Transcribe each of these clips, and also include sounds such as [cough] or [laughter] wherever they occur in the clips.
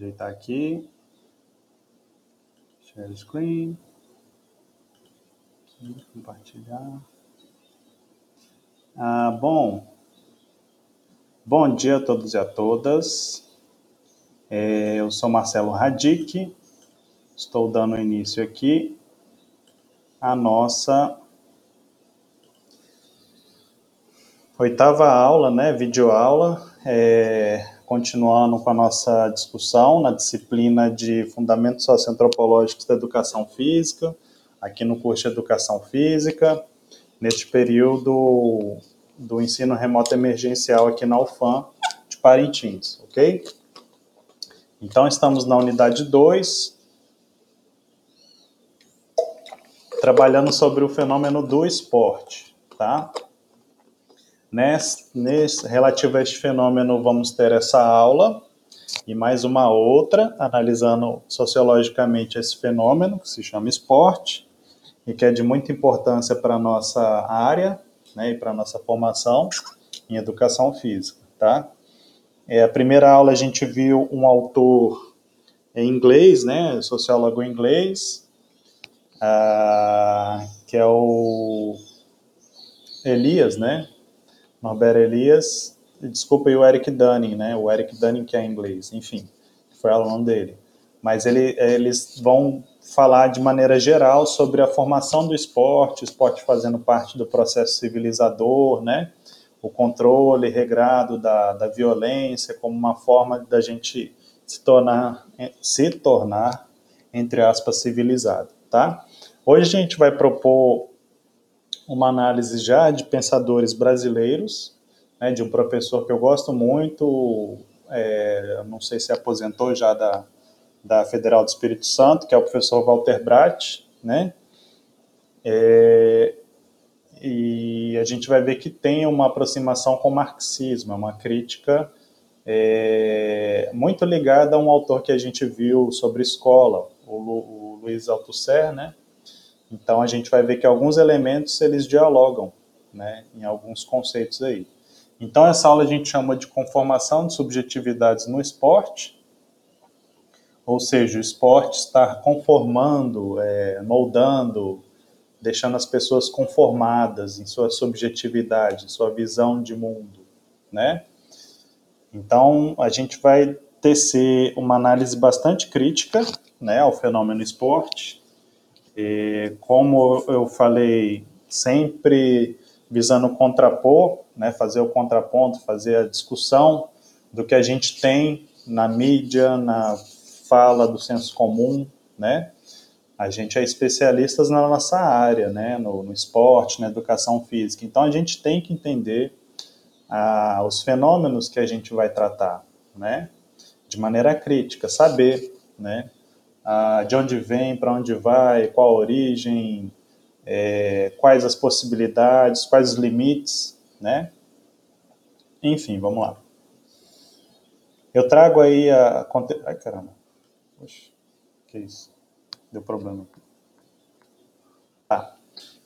Ajeitar aqui. Share screen. Aqui, compartilhar. Ah, bom. Bom dia a todos e a todas. É, eu sou Marcelo Radic. Estou dando início aqui à nossa oitava aula, né, videoaula, é, continuando com a nossa discussão na disciplina de Fundamentos Socioantropológicos da Educação Física, aqui no curso de Educação Física, neste período do ensino remoto emergencial aqui na UFAM de Parintins, ok? Então, estamos na unidade 2, trabalhando sobre o fenômeno do esporte, tá? Nesse, nesse, relativo a este fenômeno, vamos ter essa aula e mais uma outra, analisando sociologicamente esse fenômeno, que se chama esporte, e que é de muita importância para a nossa área né, e para a nossa formação em educação física. Tá? É, a primeira aula a gente viu um autor em inglês, né, sociólogo inglês, ah, que é o Elias, né, Norbert Elias, desculpa aí o Eric Dunning, né? O Eric Dunning que é inglês, enfim, foi aluno dele. Mas ele, eles vão falar de maneira geral sobre a formação do esporte, esporte fazendo parte do processo civilizador, né? O controle regrado da, da violência como uma forma da gente se tornar, se tornar, entre aspas, civilizado, tá? Hoje a gente vai propor uma análise já de pensadores brasileiros, né, de um professor que eu gosto muito, é, não sei se aposentou já da, da Federal do Espírito Santo, que é o professor Walter Bratt, né? É, e a gente vai ver que tem uma aproximação com o marxismo, uma crítica é, muito ligada a um autor que a gente viu sobre escola, o, Lu, o Luiz Althusser, né? Então a gente vai ver que alguns elementos eles dialogam, né, em alguns conceitos aí. Então essa aula a gente chama de conformação de subjetividades no esporte, ou seja, o esporte está conformando, é, moldando, deixando as pessoas conformadas em sua subjetividade, sua visão de mundo, né? Então a gente vai tecer uma análise bastante crítica, né, ao fenômeno esporte, e, como eu falei, sempre visando contrapor, né, fazer o contraponto, fazer a discussão do que a gente tem na mídia, na fala do senso comum, né? A gente é especialistas na nossa área, né, no, no esporte, na educação física. Então a gente tem que entender ah, os fenômenos que a gente vai tratar, né, de maneira crítica, saber, né, ah, de onde vem, para onde vai, qual a origem, é, quais as possibilidades, quais os limites, né? Enfim, vamos lá. Eu trago aí a. Ai, caramba. Oxe, que isso? Deu problema. Tá.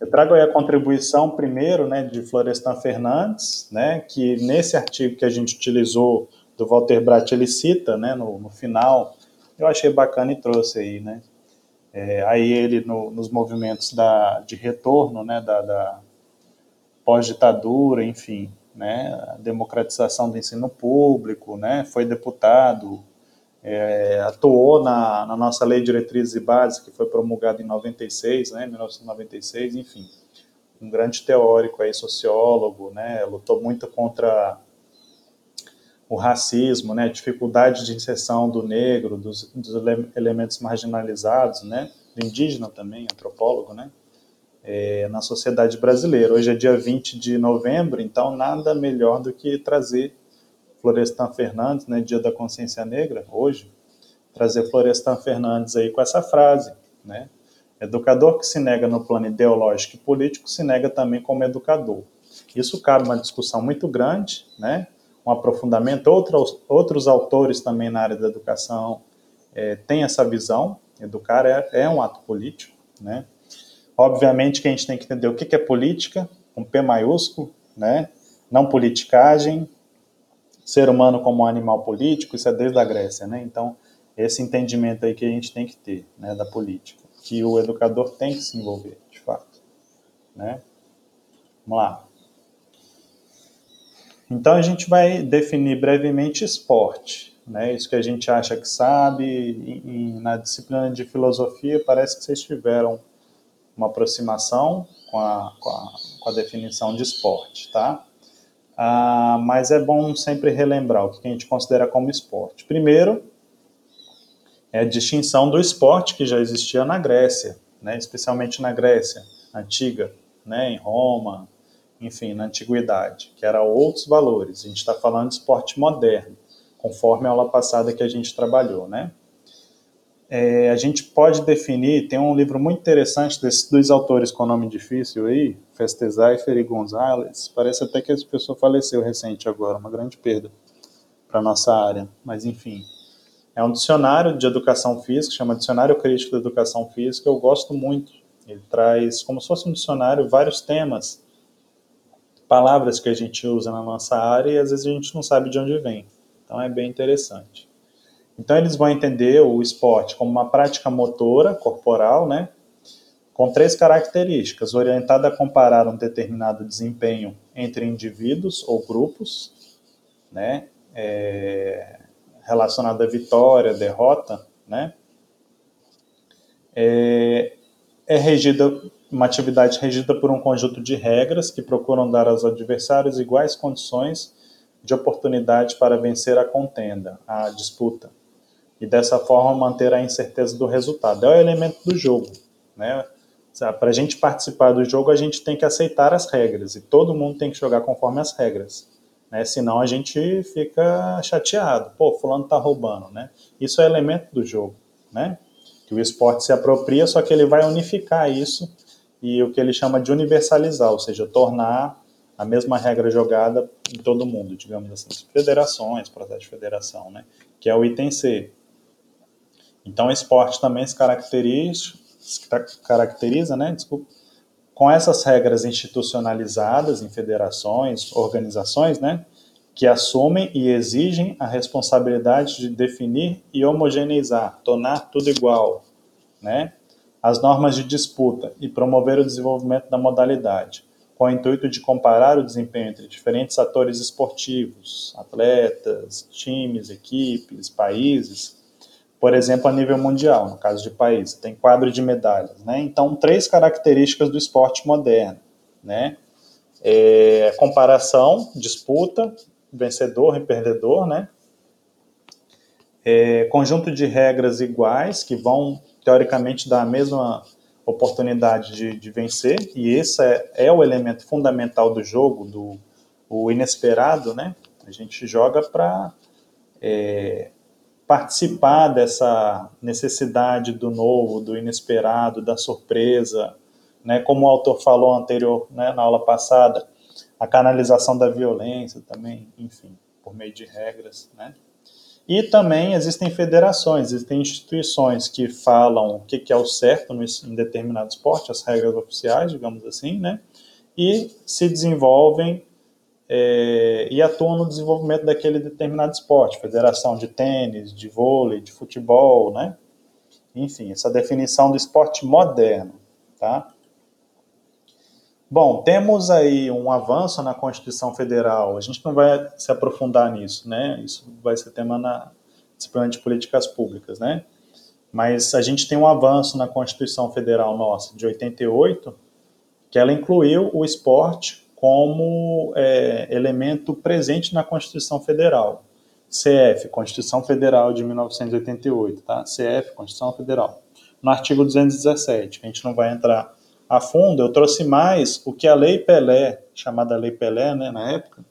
Eu trago aí a contribuição primeiro, né, de Florestan Fernandes, né, que nesse artigo que a gente utilizou do Walter Bratt, ele cita, né, no, no final, eu achei bacana e trouxe aí, né? É, aí ele no, nos movimentos da, de retorno, né, da, da pós-ditadura, enfim, né, democratização do ensino público, né, foi deputado, é, atuou na, na, nossa lei de diretrizes e bases, que foi promulgada em 96, né, 1996, enfim, um grande teórico aí, sociólogo, né, lutou muito contra o racismo, né, dificuldade de inserção do negro, dos, dos elementos marginalizados, né, do indígena também, antropólogo, né, é, na sociedade brasileira. Hoje é dia 20 de novembro, então nada melhor do que trazer Florestan Fernandes, né, Dia da Consciência Negra, hoje, trazer Florestan Fernandes aí com essa frase, né, educador que se nega no plano ideológico e político se nega também como educador. Isso cabe uma discussão muito grande, né, um aprofundamento. Outros, outros autores também na área da educação é, têm essa visão. Educar é, é, um ato político, né? Obviamente que a gente tem que entender o que é política, com P maiúsculo, né? Não politicagem, ser humano como um animal político, isso é desde a Grécia, né? Então, esse entendimento aí que a gente tem que ter, né, da política, que o educador tem que se envolver, de fato, né? Vamos lá. Então a gente vai definir brevemente esporte, né? Isso que a gente acha que sabe, e, e na disciplina de filosofia parece que vocês tiveram uma aproximação com a, com a, com a definição de esporte, tá? Ah, mas é bom sempre relembrar o que a gente considera como esporte. Primeiro, é a distinção do esporte que já existia na Grécia, né, especialmente na Grécia antiga, né, em Roma, enfim, na antiguidade, que era outros valores. A gente está falando de esporte moderno, conforme a aula passada que a gente trabalhou, né? É, a gente pode definir, tem um livro muito interessante desses dois autores com nome difícil aí, Festezaifer e Gonzalez, parece até que essa pessoa faleceu recente agora, uma grande perda para nossa área, mas enfim, é um dicionário de educação física, chama Dicionário Crítico da Educação Física. Eu gosto muito. Ele traz, como se fosse um dicionário, vários temas, palavras que a gente usa na nossa área e às vezes a gente não sabe de onde vem. Então é bem interessante. Então eles vão entender o esporte como uma prática motora corporal, né? Com três características: orientada a comparar um determinado desempenho entre indivíduos ou grupos, né? É, relacionada à vitória, derrota, né? É, é regida uma atividade regida por um conjunto de regras que procuram dar aos adversários iguais condições de oportunidade para vencer a contenda, a disputa, e dessa forma manter a incerteza do resultado. É o elemento do jogo, né? Para a gente participar do jogo, a gente tem que aceitar as regras e todo mundo tem que jogar conforme as regras né? Senão a gente fica chateado. Pô, fulano tá roubando, né? Isso é elemento do jogo, né? Que o esporte se apropria, só que ele vai unificar isso e o que ele chama de universalizar, ou seja, tornar a mesma regra jogada em todo mundo, digamos assim, federações, processo de federação, né? Que é o item C. Então, o esporte também se caracteriza, se caracteriza, né? Desculpa, com essas regras institucionalizadas em federações, organizações, né, que assumem e exigem a responsabilidade de definir e homogeneizar, tornar tudo igual, né, as normas de disputa e promover o desenvolvimento da modalidade, com o intuito de comparar o desempenho entre diferentes atores esportivos, atletas, times, equipes, países, por exemplo, a nível mundial, no caso de país, tem quadro de medalhas, né? Então, três características do esporte moderno, né? É, comparação, disputa, vencedor e perdedor, né? É, conjunto de regras iguais que vão teoricamente dar a mesma oportunidade de, de vencer e esse é, é, o elemento fundamental do jogo, do o inesperado, né? A gente joga para é, participar dessa necessidade do novo, do inesperado, da surpresa, né? Como o autor falou anterior, né, na aula passada, a canalização da violência também, enfim, por meio de regras, né? E também existem federações, existem instituições que falam o que é o certo em determinado esporte, as regras oficiais, digamos assim, né? E se desenvolvem é, e atuam no desenvolvimento daquele determinado esporte, federação de tênis, de vôlei, de futebol, né? Enfim, essa definição do esporte moderno, tá? Bom, temos aí um avanço na Constituição Federal. A gente não vai se aprofundar nisso, né? Isso vai ser tema na disciplina de políticas públicas, né? Mas a gente tem um avanço na Constituição Federal nossa de 88, que ela incluiu o esporte como é, elemento presente na Constituição Federal. CF, Constituição Federal de 1988, tá? CF, Constituição Federal. No artigo 217, que a gente não vai entrar a fundo, eu trouxe mais o que a Lei Pelé, chamada Lei Pelé, né, na época,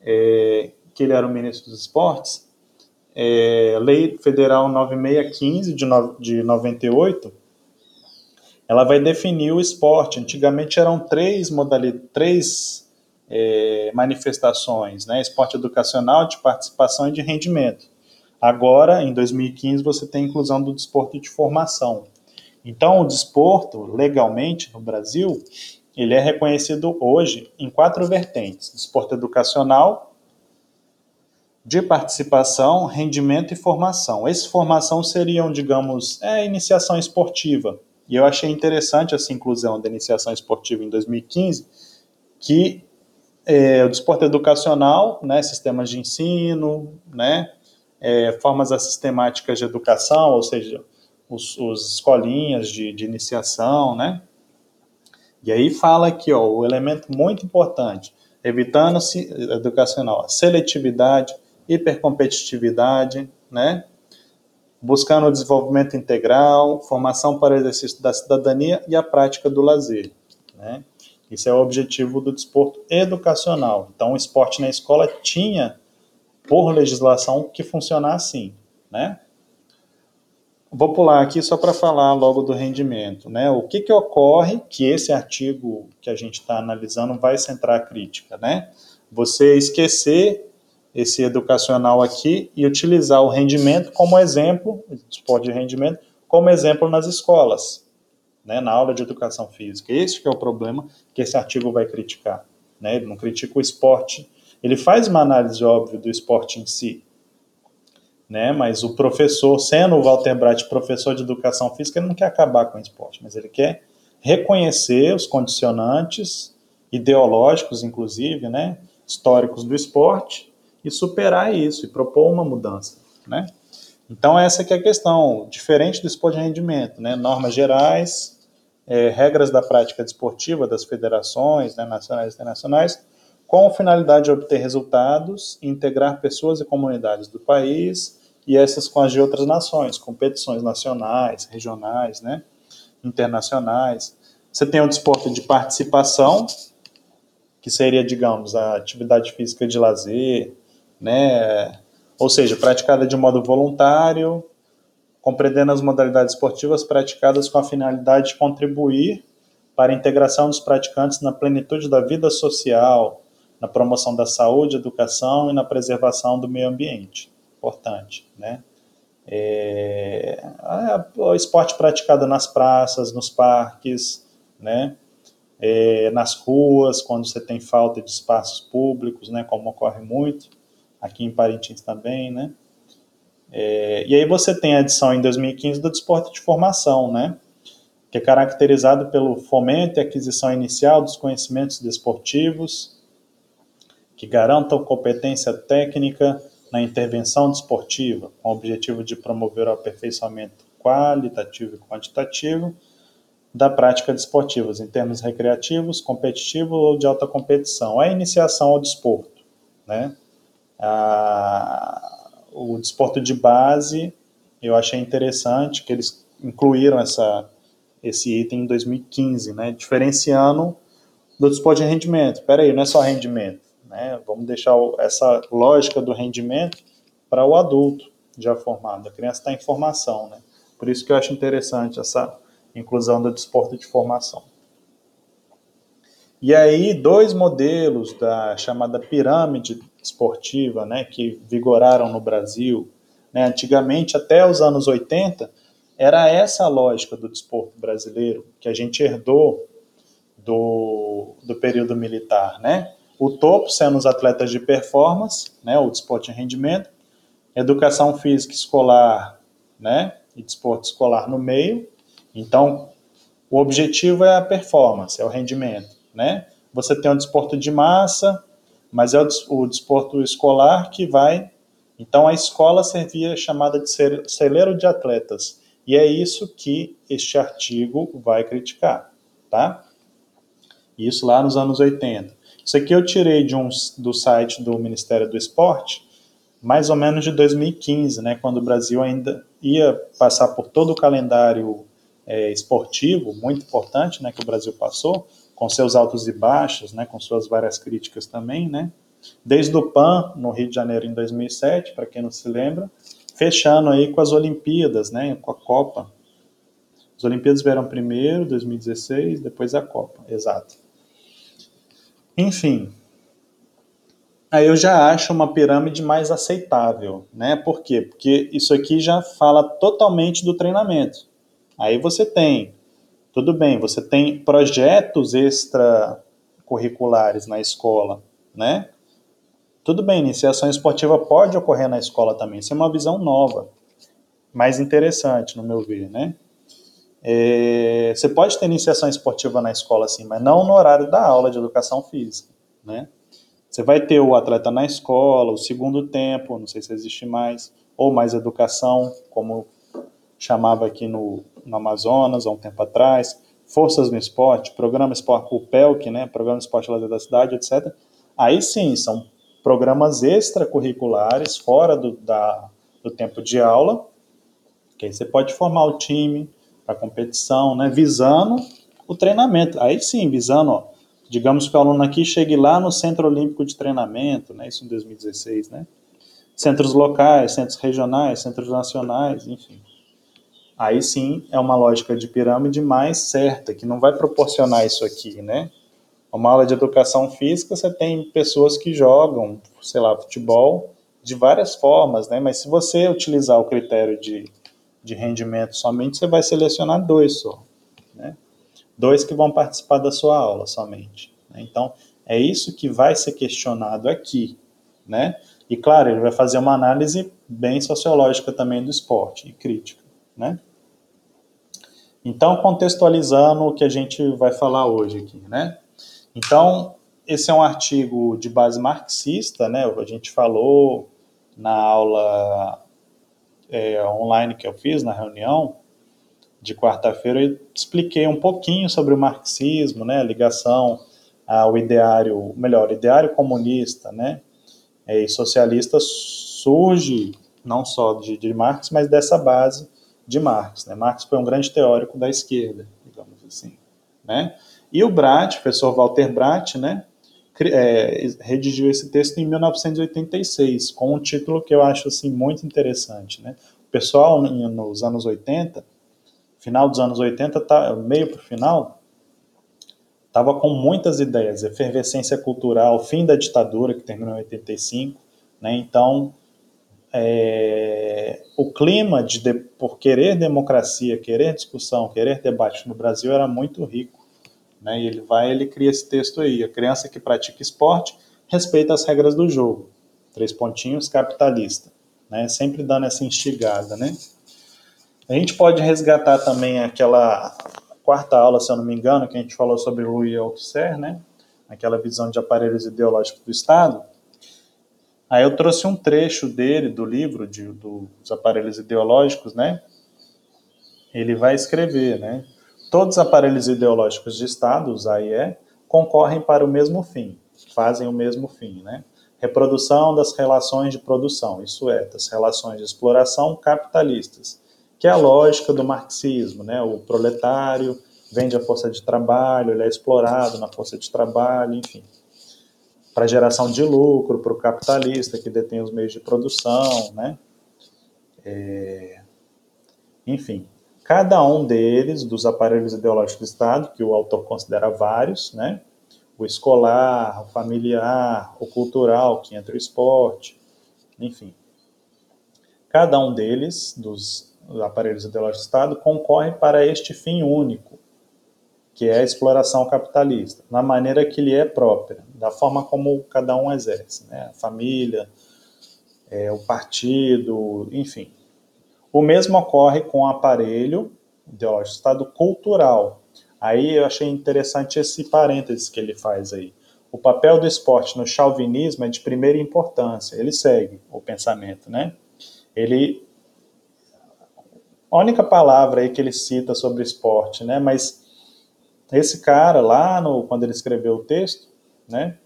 é, que ele era o ministro dos esportes, é, Lei Federal 9615 de, no, de 98, ela vai definir o esporte. Antigamente eram três modalidades, três é, manifestações, né? Esporte educacional, de participação e de rendimento. Agora, em 2015, você tem a inclusão do desporto de formação. Então, o desporto, legalmente, no Brasil, ele é reconhecido hoje em quatro vertentes: desporto educacional, de participação, rendimento e formação. Essa formação seriam, digamos, é, iniciação esportiva. E eu achei interessante essa inclusão da iniciação esportiva em 2015, que é, o desporto educacional, né, sistemas de ensino, né, é, formas sistemáticas de educação, ou seja, os, os escolinhas de, de, iniciação, né? E aí fala aqui, ó, o elemento muito importante, evitando-se educacional, seletividade, hipercompetitividade, né? Buscando o desenvolvimento integral, formação para o exercício da cidadania e a prática do lazer, né? Isso é o objetivo do desporto educacional. Então, o esporte na escola tinha, por legislação, que funcionar assim, né? Vou pular aqui só para falar logo do rendimento, né? O que que ocorre que esse artigo que a gente está analisando vai centrar a crítica, né? Você esquecer esse educacional aqui e utilizar o rendimento como exemplo, esporte de rendimento, como exemplo nas escolas, né, na aula de educação física. Esse é o problema que esse artigo vai criticar. Né? Ele não critica o esporte, ele faz uma análise óbvia do esporte em si, né? mas o professor, sendo o Walter Bright professor de educação física, ele não quer acabar com o esporte, mas ele quer reconhecer os condicionantes ideológicos, inclusive, né, históricos do esporte, e superar isso, e propor uma mudança, né? Então, essa que é a questão, diferente do esporte de rendimento, né? normas gerais, é, regras da prática desportiva das federações né, nacionais e internacionais, com finalidade de obter resultados integrar pessoas e comunidades do país e essas com as de outras nações, competições nacionais, regionais, né, internacionais. Você tem o desporto de participação, que seria, digamos, a atividade física de lazer, né, ou seja, praticada de modo voluntário, compreendendo as modalidades esportivas praticadas com a finalidade de contribuir para a integração dos praticantes na plenitude da vida social, na promoção da saúde, educação e na preservação do meio ambiente. Importante, né? É, o esporte praticado nas praças, nos parques, né? É, nas ruas, quando você tem falta de espaços públicos, né? Como ocorre muito aqui em Parintins também, né? É, e aí você tem a edição em 2015 do Desporto de Formação, né? Que é caracterizado pelo fomento e aquisição inicial dos conhecimentos desportivos, que garantam competência técnica na intervenção desportiva, com o objetivo de promover o aperfeiçoamento qualitativo e quantitativo da prática desportiva, em termos recreativos, competitivos ou de alta competição. A iniciação ao desporto, né? A, o desporto de base, eu achei interessante que eles incluíram essa, esse item em 2015, né, diferenciando do desporto de rendimento. Espera aí, não é só rendimento, né? Vamos deixar essa lógica do rendimento para o adulto já formado. A criança está em formação, né? Por isso que eu acho interessante essa inclusão do desporto de formação. E aí, dois modelos da chamada pirâmide esportiva, né, que vigoraram no Brasil, né, antigamente, até os anos 80, era essa a lógica do desporto brasileiro, que a gente herdou do, do período militar, né? O topo sendo os atletas de performance, né, o desporto de rendimento, educação física escolar, né, e desporto escolar no meio. Então, o objetivo é a performance, é o rendimento né? Você tem um desporto de massa, mas é o, o desporto escolar que vai. Então a escola servia chamada de celeiro de atletas. E é isso que este artigo vai criticar, tá? Isso lá nos anos 80. Isso aqui eu tirei de um, do site do Ministério do Esporte, mais ou menos de 2015, né, quando o Brasil ainda ia passar por todo o calendário é, esportivo, muito importante, né, que o Brasil passou, com seus altos e baixos, né, com suas várias críticas também, né? Desde o PAN, no Rio de Janeiro, em 2007, para quem não se lembra, fechando aí com as Olimpíadas, né, com a Copa. As Olimpíadas vieram primeiro, 2016, depois a Copa, exato. Enfim, aí eu já acho uma pirâmide mais aceitável, né? Por quê? Porque isso aqui já fala totalmente do treinamento. Aí você tem tudo bem, você tem projetos extracurriculares na escola, né? Tudo bem, iniciação esportiva pode ocorrer na escola também. Isso é uma visão nova, mais interessante, no meu ver, né? É, você pode ter iniciação esportiva na escola, sim, mas não no horário da aula de educação física, né? Você vai ter o atleta na escola, o segundo tempo, não sei se existe mais, ou mais educação, como chamava aqui no, no Amazonas há um tempo atrás, forças no esporte, programa esporte, o PELC, né, programa esporte lazer da cidade, etc. Aí sim, são programas extracurriculares fora do, da, do tempo de aula, que aí você pode formar o time para competição, né, visando o treinamento. Aí sim, visando, ó, digamos que o aluno aqui chegue lá no Centro Olímpico de Treinamento, né, isso em 2016, né, centros locais, centros regionais, centros nacionais, enfim. Aí sim é uma lógica de pirâmide mais certa, que não vai proporcionar isso aqui, né? Uma aula de educação física, você tem pessoas que jogam, sei lá, futebol de várias formas, né? Mas se você utilizar o critério de, de rendimento somente, você vai selecionar dois só, né? Dois que vão participar da sua aula somente. Né? Então, é isso que vai ser questionado aqui, né? E claro, ele vai fazer uma análise bem sociológica também do esporte e crítica, né? Então, contextualizando o que a gente vai falar hoje aqui, né? Então, esse é um artigo de base marxista, né? A gente falou na aula é, online que eu fiz, na reunião de quarta-feira, eu expliquei um pouquinho sobre o marxismo, né? A ligação ao ideário, melhor, ideário comunista, né? É, e socialista surge não só de, de Marx, mas dessa base de Marx. Né? Marx foi um grande teórico da esquerda, digamos assim. Né? E o Bratt, o professor Walter Bratt, né, é, redigiu esse texto em 1986, com um título que eu acho assim, muito interessante. Né? O pessoal, nos anos 80, final dos anos 80, tá, meio para o final, estava com muitas ideias, efervescência cultural, fim da ditadura, que terminou em 85, né? então é, o clima de, de, por querer democracia, querer discussão, querer debate no Brasil era muito rico. Né? E ele vai, ele cria esse texto aí: a criança que pratica esporte respeita as regras do jogo. Três pontinhos, capitalista. Né? Sempre dando essa instigada. Né? A gente pode resgatar também aquela quarta aula, se eu não me engano, que a gente falou sobre Louis Althusser, né? aquela visão de aparelhos ideológicos do Estado Aí eu trouxe um trecho dele, do livro, de, dos aparelhos ideológicos, né? Ele vai escrever, né? Todos os aparelhos ideológicos de Estado, os AIE, concorrem para o mesmo fim, fazem o mesmo fim, né? Reprodução das relações de produção, isso é, das relações de exploração capitalistas, que é a lógica do marxismo, né? O proletário vende a força de trabalho, ele é explorado na força de trabalho, enfim para geração de lucro para o capitalista que detém os meios de produção, né? É, enfim, cada um deles, dos aparelhos ideológicos do Estado, que o autor considera vários, né? O escolar, o familiar, o cultural, que entra o esporte, enfim. Cada um deles, dos aparelhos ideológicos do Estado, concorre para este fim único, que é a exploração capitalista, na maneira que lhe é própria, da forma como cada um exerce, né? a família, é, o partido, enfim. O mesmo ocorre com o aparelho ideológico, estado cultural. Aí eu achei interessante esse parênteses que ele faz aí. O papel do esporte no chauvinismo é de primeira importância. Ele segue o pensamento, né? Ele a única palavra aí que ele cita sobre esporte, né? Mas esse cara lá, no, quando ele escreveu o texto, né,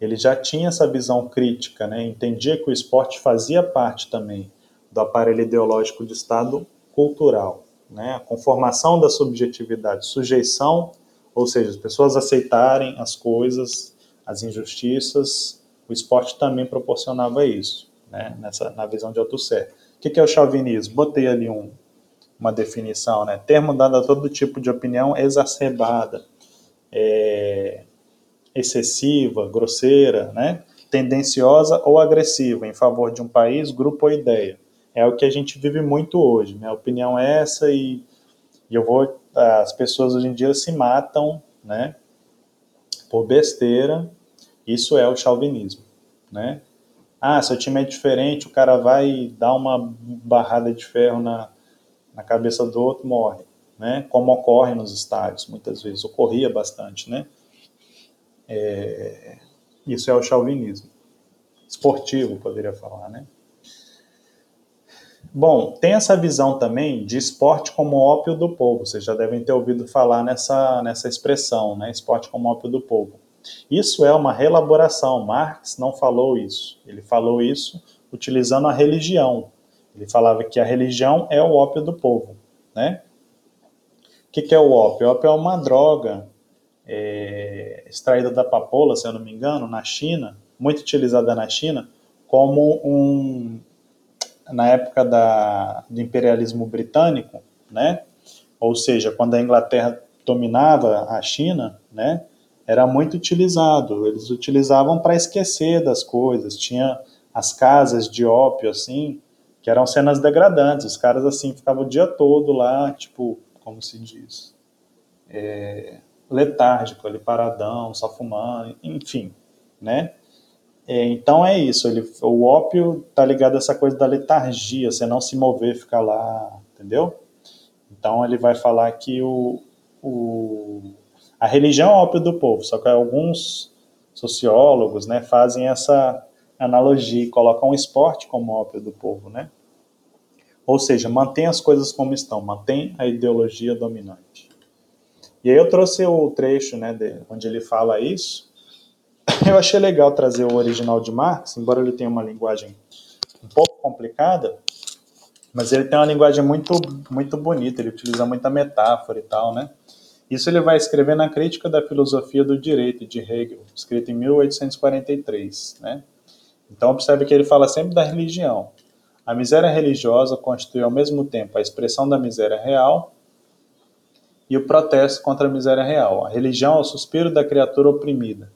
ele já tinha essa visão crítica, né, entendia que o esporte fazia parte também do aparelho ideológico de Estado cultural, né, a conformação da subjetividade, sujeição, ou seja, as pessoas aceitarem as coisas, as injustiças, o esporte também proporcionava isso, né, nessa, na visão de Althusser. O que é o chauvinismo? Botei ali um, uma definição, né? Termo dado a todo tipo de opinião exacerbada, é, excessiva, grosseira, né? Tendenciosa ou agressiva em favor de um país, grupo ou ideia. É o que a gente vive muito hoje, né? A opinião é essa e, e eu vou. As pessoas hoje em dia se matam, né? Por besteira. Isso é o chauvinismo, né? Ah, seu time é diferente, o cara vai dar uma barrada de ferro na, na cabeça do outro, morre, né? Como ocorre nos estádios, muitas vezes, ocorria bastante, né? É, isso é o chauvinismo. Esportivo, poderia falar, né? Bom, tem essa visão também de esporte como ópio do povo. Vocês já devem ter ouvido falar nessa, nessa expressão, né? Esporte como ópio do povo. Isso é uma relaboração. Marx não falou isso. Ele falou isso utilizando a religião. Ele falava que a religião é o ópio do povo, né? O que, que é o ópio? O ópio é uma droga é, extraída da papoula, se eu não me engano, na China, muito utilizada na China, como um, na época da, do imperialismo britânico, né? Ou seja, quando a Inglaterra dominava a China, né? Era muito utilizado. Eles utilizavam para esquecer das coisas. Tinha as casas de ópio, assim, que eram cenas degradantes. Os caras, assim, ficavam o dia todo lá, tipo, como se diz, é, letárgico, ali, paradão, só fumando, enfim, né? É, então é isso, ele, o ópio tá ligado a essa coisa da letargia, você não se mover, ficar lá, entendeu? Então ele vai falar que o, o, a religião é o ópio do povo, só que alguns sociólogos né, fazem essa analogia e colocam o esporte como ópio do povo, né? Ou seja, mantém as coisas como estão, mantém a ideologia dominante. E aí eu trouxe o trecho né, de, onde ele fala isso, [coughs] eu achei legal trazer o original de Marx, embora ele tenha uma linguagem um pouco complicada, mas ele tem uma linguagem muito, muito bonita, ele utiliza muita metáfora e tal, né? Isso ele vai escrever na Crítica da Filosofia do Direito, de Hegel, escrito em 1843, né? Então observe que ele fala sempre da religião. A miséria religiosa constitui ao mesmo tempo a expressão da miséria real e o protesto contra a miséria real. A religião é o suspiro da criatura oprimida,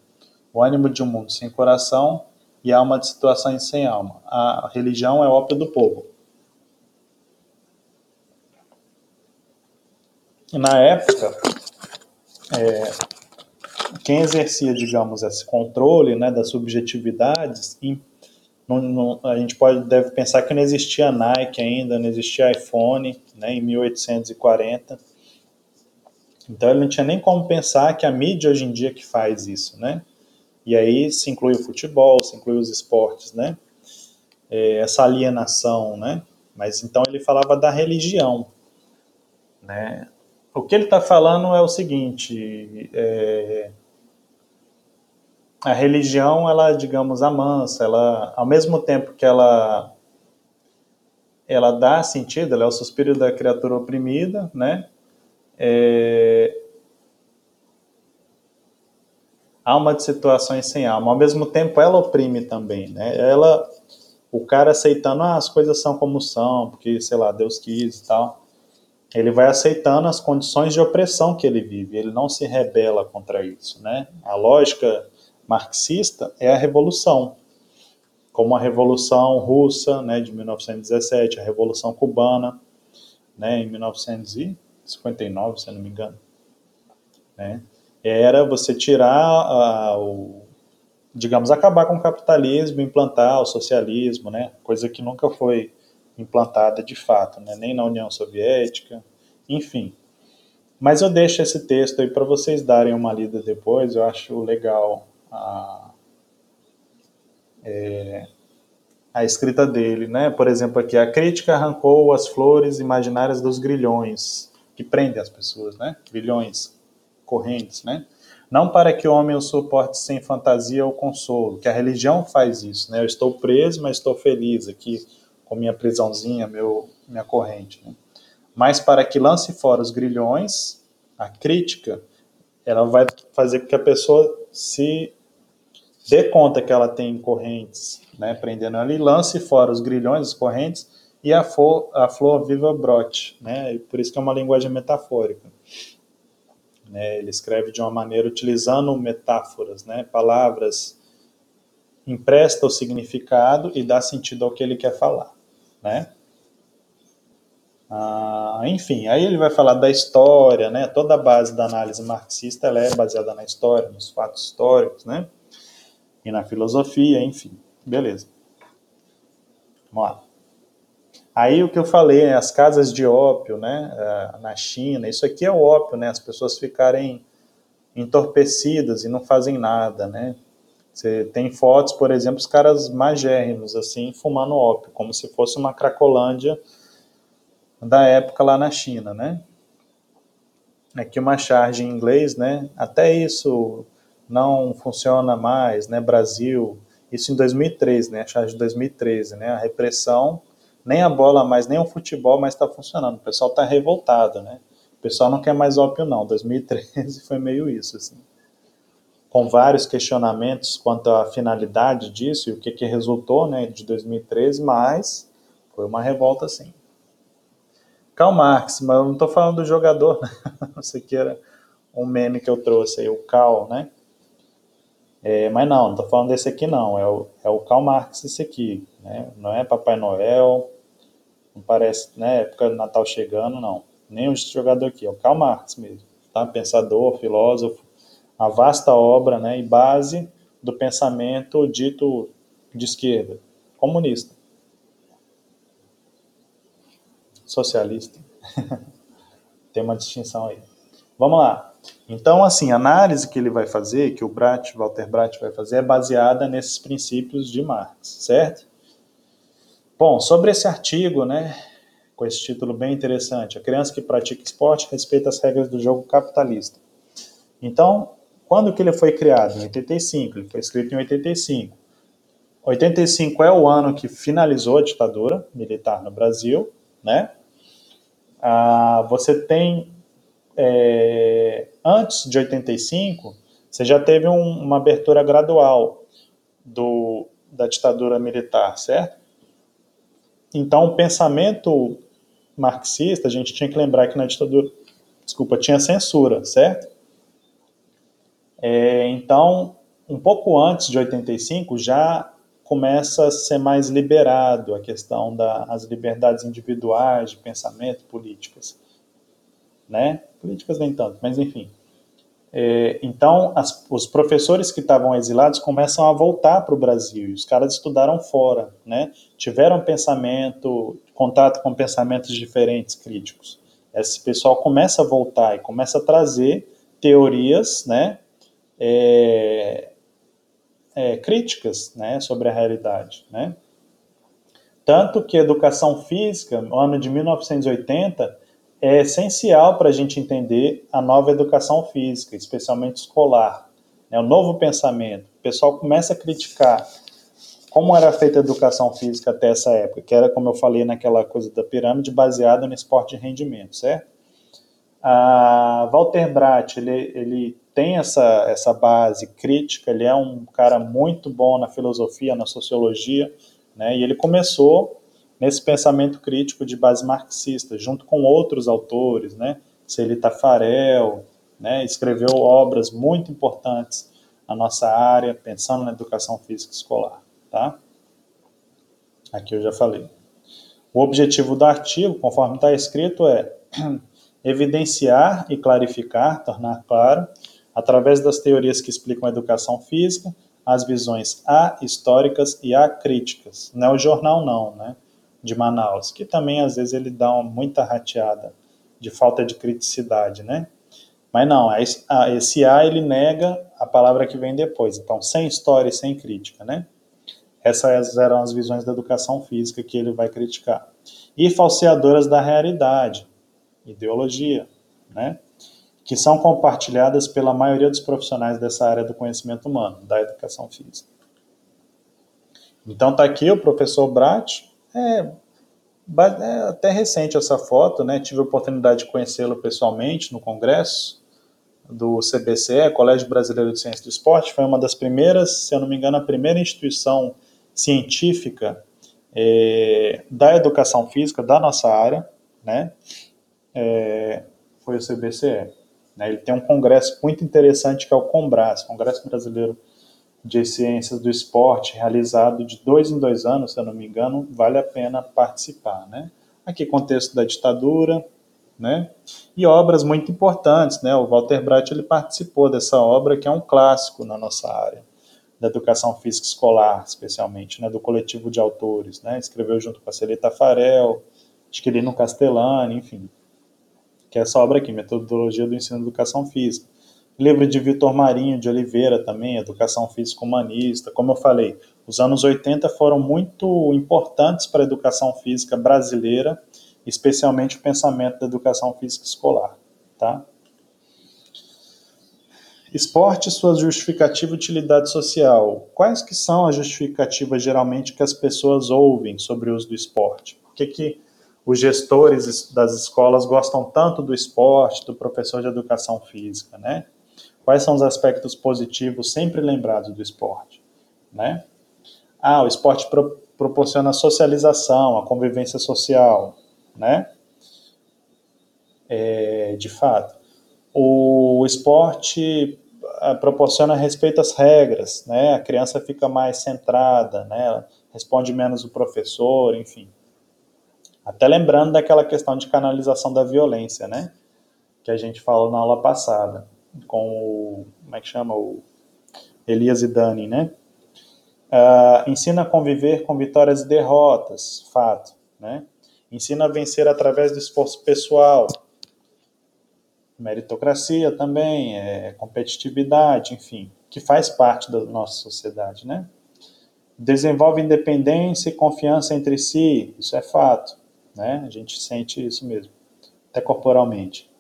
o ânimo de um mundo sem coração e alma de situações sem alma. A religião é ópio do povo. Na época, é, quem exercia, digamos, esse controle né, das subjetividades, a gente pode, deve pensar que não existia Nike ainda, não existia iPhone né, em 1840. Então ele não tinha nem como pensar que a mídia hoje em dia que faz isso, né? E aí se inclui o futebol, se inclui os esportes, né? É, essa alienação, né? Mas então ele falava da religião, né? O que ele está falando é o seguinte: é, a religião, ela, digamos, amansa, ela, ao mesmo tempo que ela ela dá sentido, ela é o suspiro da criatura oprimida, né? É, alma de situações sem alma. Ao mesmo tempo, ela oprime também, né? Ela, o cara aceitando, ah, as coisas são como são, porque, sei lá, Deus quis e tal. Ele vai aceitando as condições de opressão que ele vive, ele não se rebela contra isso, né? A lógica marxista é a revolução, como a Revolução Russa, né, de 1917, a Revolução Cubana, né, em 1959, se não me engano, né? Era você tirar o, digamos, acabar com o capitalismo, implantar o socialismo, né? Coisa que nunca foi implantada de fato, né? Nem na União Soviética, enfim. Mas eu deixo esse texto aí para vocês darem uma lida depois. Eu acho legal a, é, a escrita dele, né? Por exemplo, aqui a crítica arrancou as flores imaginárias dos grilhões que prendem as pessoas, né? Grilhões correntes, né? Não para que o homem o suporte sem fantasia ou consolo, que a religião faz isso, né? Eu estou preso, mas estou feliz aqui com minha prisãozinha, meu, minha corrente, né? Mas para que lance fora os grilhões, a crítica, ela vai fazer com que a pessoa se dê conta que ela tem correntes, né, prendendo ali, lance fora os grilhões, as correntes, e a flor, a flor viva brote, né, por isso que é uma linguagem metafórica. Né? Ele escreve de uma maneira utilizando metáforas, né? palavras, empresta o significado e dá sentido ao que ele quer falar. Né? Ah, enfim, aí ele vai falar da história, né? toda a base da análise marxista ela é baseada na história, nos fatos históricos. Né? e na filosofia, enfim. Beleza. Vamos lá. Aí o que eu falei, as casas de ópio, né, eh, na China, isso aqui é o ópio, né, as pessoas ficarem entorpecidas e não fazem nada, né. Você tem fotos, por exemplo, os caras magérrimos, assim, fumando ópio, como se fosse uma cracolândia da época lá na China, né. Aqui uma charge em inglês, né, até isso não funciona mais, né, Brasil, isso em 2003, né, a charge de 2013, né, a repressão nem a bola mais, nem o futebol mais está funcionando. O pessoal está revoltado, né? O pessoal não quer mais ópio, não. 2013 [laughs] foi meio isso, assim. Com vários questionamentos quanto à finalidade disso e o que, que resultou, né, de 2013, mas foi uma revolta, sim. Karl Marx, mas eu não estou falando do jogador, né? [laughs] Isso aqui era um meme que eu trouxe aí, o Karl, né? É, mas não, não estou falando desse aqui não, é o, é o Karl Marx esse aqui, né? Não é Papai Noel, não parece, né, época do Natal chegando, não. Nem o jogador aqui, é o Karl Marx mesmo, tá? Pensador, filósofo, a vasta obra, né, e base do pensamento dito de esquerda, comunista, socialista. [laughs] Tem uma distinção aí. Vamos lá. Então, assim, a análise que ele vai fazer, que o Bratt, Walter Bratt vai fazer, é baseada nesses princípios de Marx, certo? Bom, sobre esse artigo, né, com esse título bem interessante, a criança que pratica esporte respeita as regras do jogo capitalista. Então, quando que ele foi criado? Em 85, ele foi escrito em 85. 85 é o ano que finalizou a ditadura militar no Brasil, né? Ah, você tem, é, antes de 85, você já teve um, uma abertura gradual do, da ditadura militar, certo? Então, o pensamento marxista, a gente tinha que lembrar que na ditadura, desculpa, tinha censura, certo? É, então, um pouco antes de 85, já começa a ser mais liberado a questão das liberdades individuais de pensamento, políticas, né? Políticas nem tanto, mas enfim. É, então, as, os professores que estavam exilados começam a voltar para o Brasil e os caras estudaram fora, né? Tiveram pensamento, contato com pensamentos diferentes, críticos. Esse pessoal começa a voltar e começa a trazer teorias, né? É, é, críticas, né? Sobre a realidade, né? Tanto que a educação física, no ano de 1980, é essencial para a gente entender a nova educação física, especialmente escolar, né, o novo pensamento. O pessoal começa a criticar como era feita a educação física até essa época, que era, como eu falei, naquela coisa da pirâmide baseada no esporte de rendimento, certo? A Walter Bratt, ele, ele tem essa, essa base crítica, ele é um cara muito bom na filosofia, na sociologia, né, e ele começou nesse pensamento crítico de base marxista, junto com outros autores, né? Celi Tafarel, né? escreveu obras muito importantes na nossa área, pensando na educação física escolar, tá? Aqui eu já falei. O objetivo do artigo, conforme está escrito, é [clears throat] evidenciar e clarificar, tornar claro, através das teorias que explicam a educação física, as visões a históricas e a críticas. Não é o jornal não, né? De Manaus, que também às vezes ele dá uma, muita rateada de falta de criticidade, né? Mas não, esse A ele nega a palavra que vem depois, então sem história e sem crítica, né? Essas eram as visões da educação física que ele vai criticar. E falseadoras da realidade, ideologia, né? Que são compartilhadas pela maioria dos profissionais dessa área do conhecimento humano, da educação física. Então tá aqui o professor Brat, é, é até recente essa foto, né? Tive a oportunidade de conhecê-lo pessoalmente no congresso do CBCE, Colégio Brasileiro de Ciência do Esporte. Foi uma das primeiras, se eu não me engano, a primeira instituição científica é, da educação física da nossa área, né? É, foi o CBCE. Né? Ele tem um congresso muito interessante que é o Combras, Congresso Brasileiro de Ciências do Esporte, realizado de dois em dois anos, se eu não me engano, vale a pena participar, né? Aqui contexto da ditadura, né? E obras muito importantes, né? O Walter Bratt ele participou dessa obra que é um clássico na nossa área da educação física escolar, especialmente, né, do coletivo de autores, né, escreveu junto com a Celita Farel, Esquilino Castellani, enfim, que é essa obra aqui, Metodologia do Ensino da Educação Física. Livro de Vitor Marinho de Oliveira também, Educação Física Humanista. Como eu falei, os anos 80 foram muito importantes para a educação física brasileira, especialmente o pensamento da educação física escolar, tá? Esporte e sua justificativa e utilidade social. Quais que são as justificativas geralmente que as pessoas ouvem sobre o uso do esporte? Por que, que os gestores das escolas gostam tanto do esporte, do professor de educação física, né? Quais são os aspectos positivos sempre lembrados do esporte, né? Ah, o esporte pro proporciona socialização, a convivência social, né? É, de fato. O esporte proporciona respeito às regras, né? A criança fica mais centrada, né? Responde menos o professor, enfim. Até lembrando daquela questão de canalização da violência, né? Que a gente falou na aula passada, com o, como é que chama? O Elias e Dani, né? Uh, ensina a conviver com vitórias e derrotas, fato, né? Ensina a vencer através do esforço pessoal, meritocracia também, é, competitividade, enfim, que faz parte da nossa sociedade, né? Desenvolve independência e confiança entre si, isso é fato, né? A gente sente isso mesmo, até corporalmente.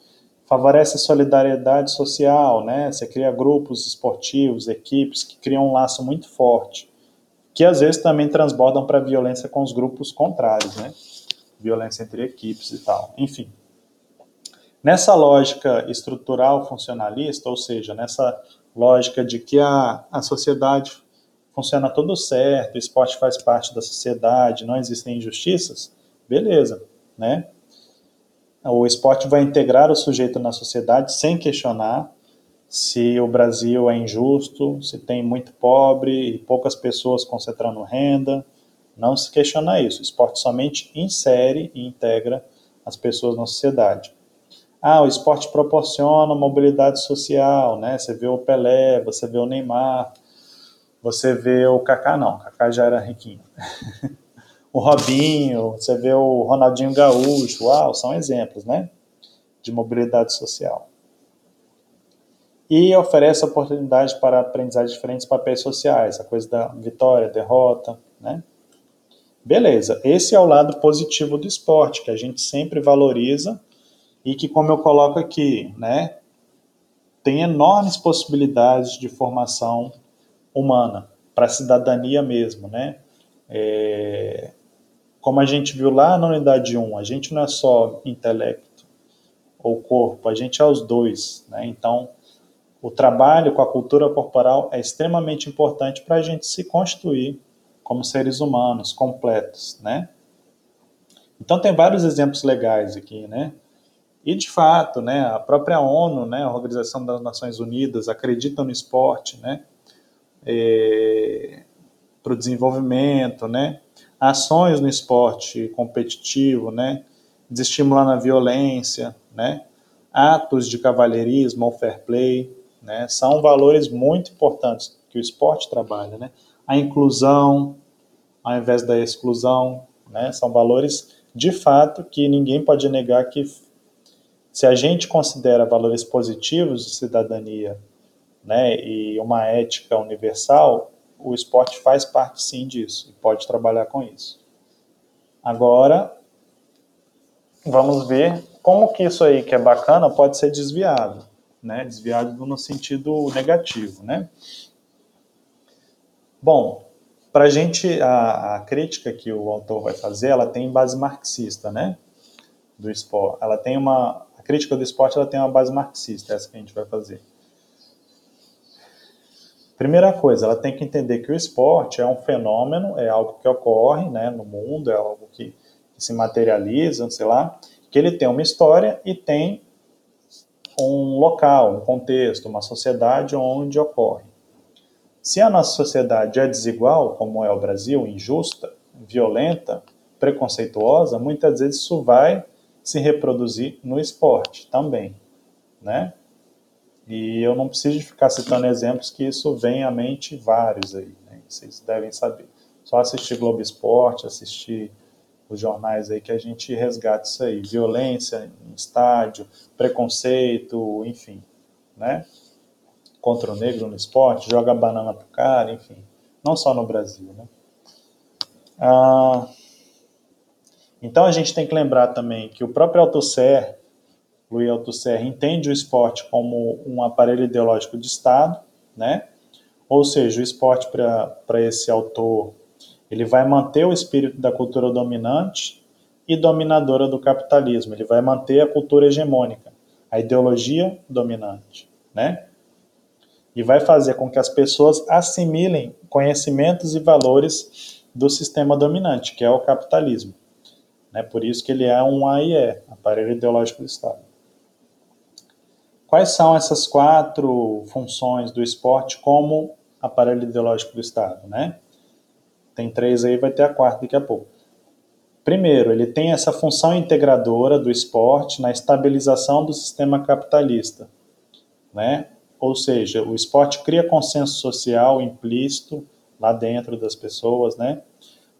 Favorece a solidariedade social, né? Você cria grupos esportivos, equipes que criam um laço muito forte, que às vezes também transbordam para violência com os grupos contrários, né? Violência entre equipes e tal. Enfim, Nessa lógica estrutural funcionalista, ou seja, nessa lógica de que a, a sociedade funciona tudo certo, o esporte faz parte da sociedade, não existem injustiças, beleza, né? O esporte vai integrar o sujeito na sociedade sem questionar se o Brasil é injusto, se tem muito pobre e poucas pessoas concentrando renda. Não se questiona isso. O esporte somente insere e integra as pessoas na sociedade. Ah, o esporte proporciona mobilidade social, né? Você vê o Pelé, você vê o Neymar, você vê o Kaká, não, o Kaká já era riquinho. [laughs] o Robinho, você vê o Ronaldinho Gaúcho, uau, são exemplos, né? De mobilidade social. E oferece oportunidades para aprendizagem de diferentes papéis sociais, a coisa da vitória, derrota, né? Beleza, esse é o lado positivo do esporte, que a gente sempre valoriza e que, como eu coloco aqui, né, tem enormes possibilidades de formação humana para a cidadania mesmo, né? É, como a gente viu lá na unidade 1, a gente não é só intelecto ou corpo, a gente é os dois, né? Então, o trabalho com a cultura corporal é extremamente importante para a gente se constituir como seres humanos completos, né? Então tem vários exemplos legais aqui, né? E, de fato, né, a própria ONU, né, a Organização das Nações Unidas, acredita no esporte né, é, para o desenvolvimento, né, ações no esporte competitivo, né, desestimular na violência, né, atos de cavalheirismo ou fair play, né, são valores muito importantes que o esporte trabalha. Né, a inclusão ao invés da exclusão, né, são valores de fato que ninguém pode negar que se a gente considera valores positivos de cidadania né, e uma ética universal, o esporte faz parte sim disso e pode trabalhar com isso. Agora, vamos ver como que isso aí que é bacana pode ser desviado, né? Desviado no sentido negativo, né? Bom, para a gente, a, crítica que o autor vai fazer, ela tem base marxista, né? Do esporte. Ela tem uma, a crítica do esporte ela tem uma base marxista, essa que a gente vai fazer. Primeira coisa, ela tem que entender que o esporte é um fenômeno, é algo que ocorre né, no mundo, é algo que, que se materializa, sei lá, que ele tem uma história e tem um local, um contexto, uma sociedade onde ocorre. Se a nossa sociedade é desigual, como é o Brasil, injusta, violenta, preconceituosa, muitas vezes isso vai se reproduzir no esporte também, né? E eu não preciso ficar citando exemplos que isso vem à mente vários aí, né? vocês devem saber. Só assistir Globo Esporte, assistir os jornais aí que a gente resgata isso aí. Violência em estádio, preconceito, enfim, né? Contra o negro no esporte, joga banana pro cara, enfim. Não só no Brasil, né? Ah, então a gente tem que lembrar também que o próprio Althusser, Louis Althusser, entende o esporte como um aparelho ideológico de Estado, né? Ou seja, o esporte para esse autor ele vai manter o espírito da cultura dominante e dominadora do capitalismo. Ele vai manter a cultura hegemônica, a ideologia dominante, né? E vai fazer com que as pessoas assimilem conhecimentos e valores do sistema dominante, que é o capitalismo. Né? Por isso que ele é um AIE, aparelho ideológico do Estado. Quais são essas quatro funções do esporte como aparelho ideológico do Estado, né? Tem três aí, vai ter a quarta daqui a pouco. Primeiro, ele tem essa função integradora do esporte na estabilização do sistema capitalista, né? Ou seja, o esporte cria consenso social implícito lá dentro das pessoas, né?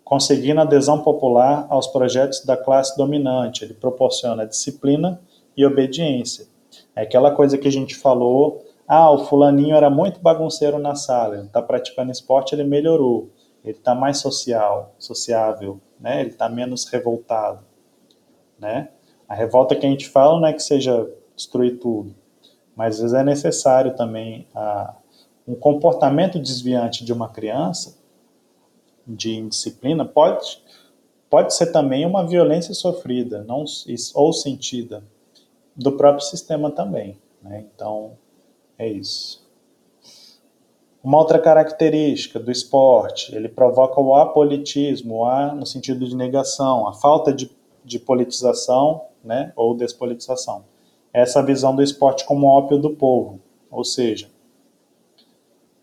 Conseguindo adesão popular aos projetos da classe dominante. Ele proporciona disciplina e obediência. É aquela coisa que a gente falou, ah, o fulaninho era muito bagunceiro na sala, ele está praticando esporte, ele melhorou ele está mais social, sociável, né? Ele está menos revoltado, né? A revolta que a gente fala não é que seja destruir tudo, mas às vezes é necessário também a, um comportamento desviante de uma criança, de indisciplina, pode, pode ser também uma violência sofrida não, ou sentida do próprio sistema também, né? Então, é isso. Uma outra característica do esporte, ele provoca o apolitismo, o a no sentido de negação, a falta de, de politização né, ou despolitização. Essa visão do esporte como ópio do povo, ou seja,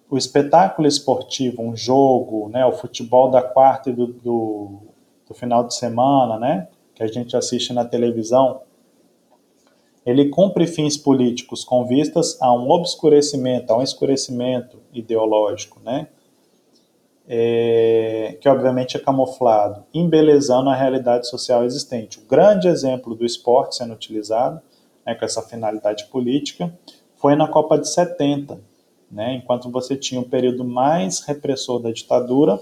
o espetáculo esportivo, um jogo, né, o futebol da quarta e do, do, do final de semana, né, que a gente assiste na televisão, ele cumpre fins políticos com vistas a um obscurecimento, a um escurecimento ideológico, né? É, que obviamente é camuflado, embelezando a realidade social existente. O grande exemplo do esporte sendo utilizado né, com essa finalidade política foi na Copa de 70, né, enquanto você tinha o um período mais repressor da ditadura,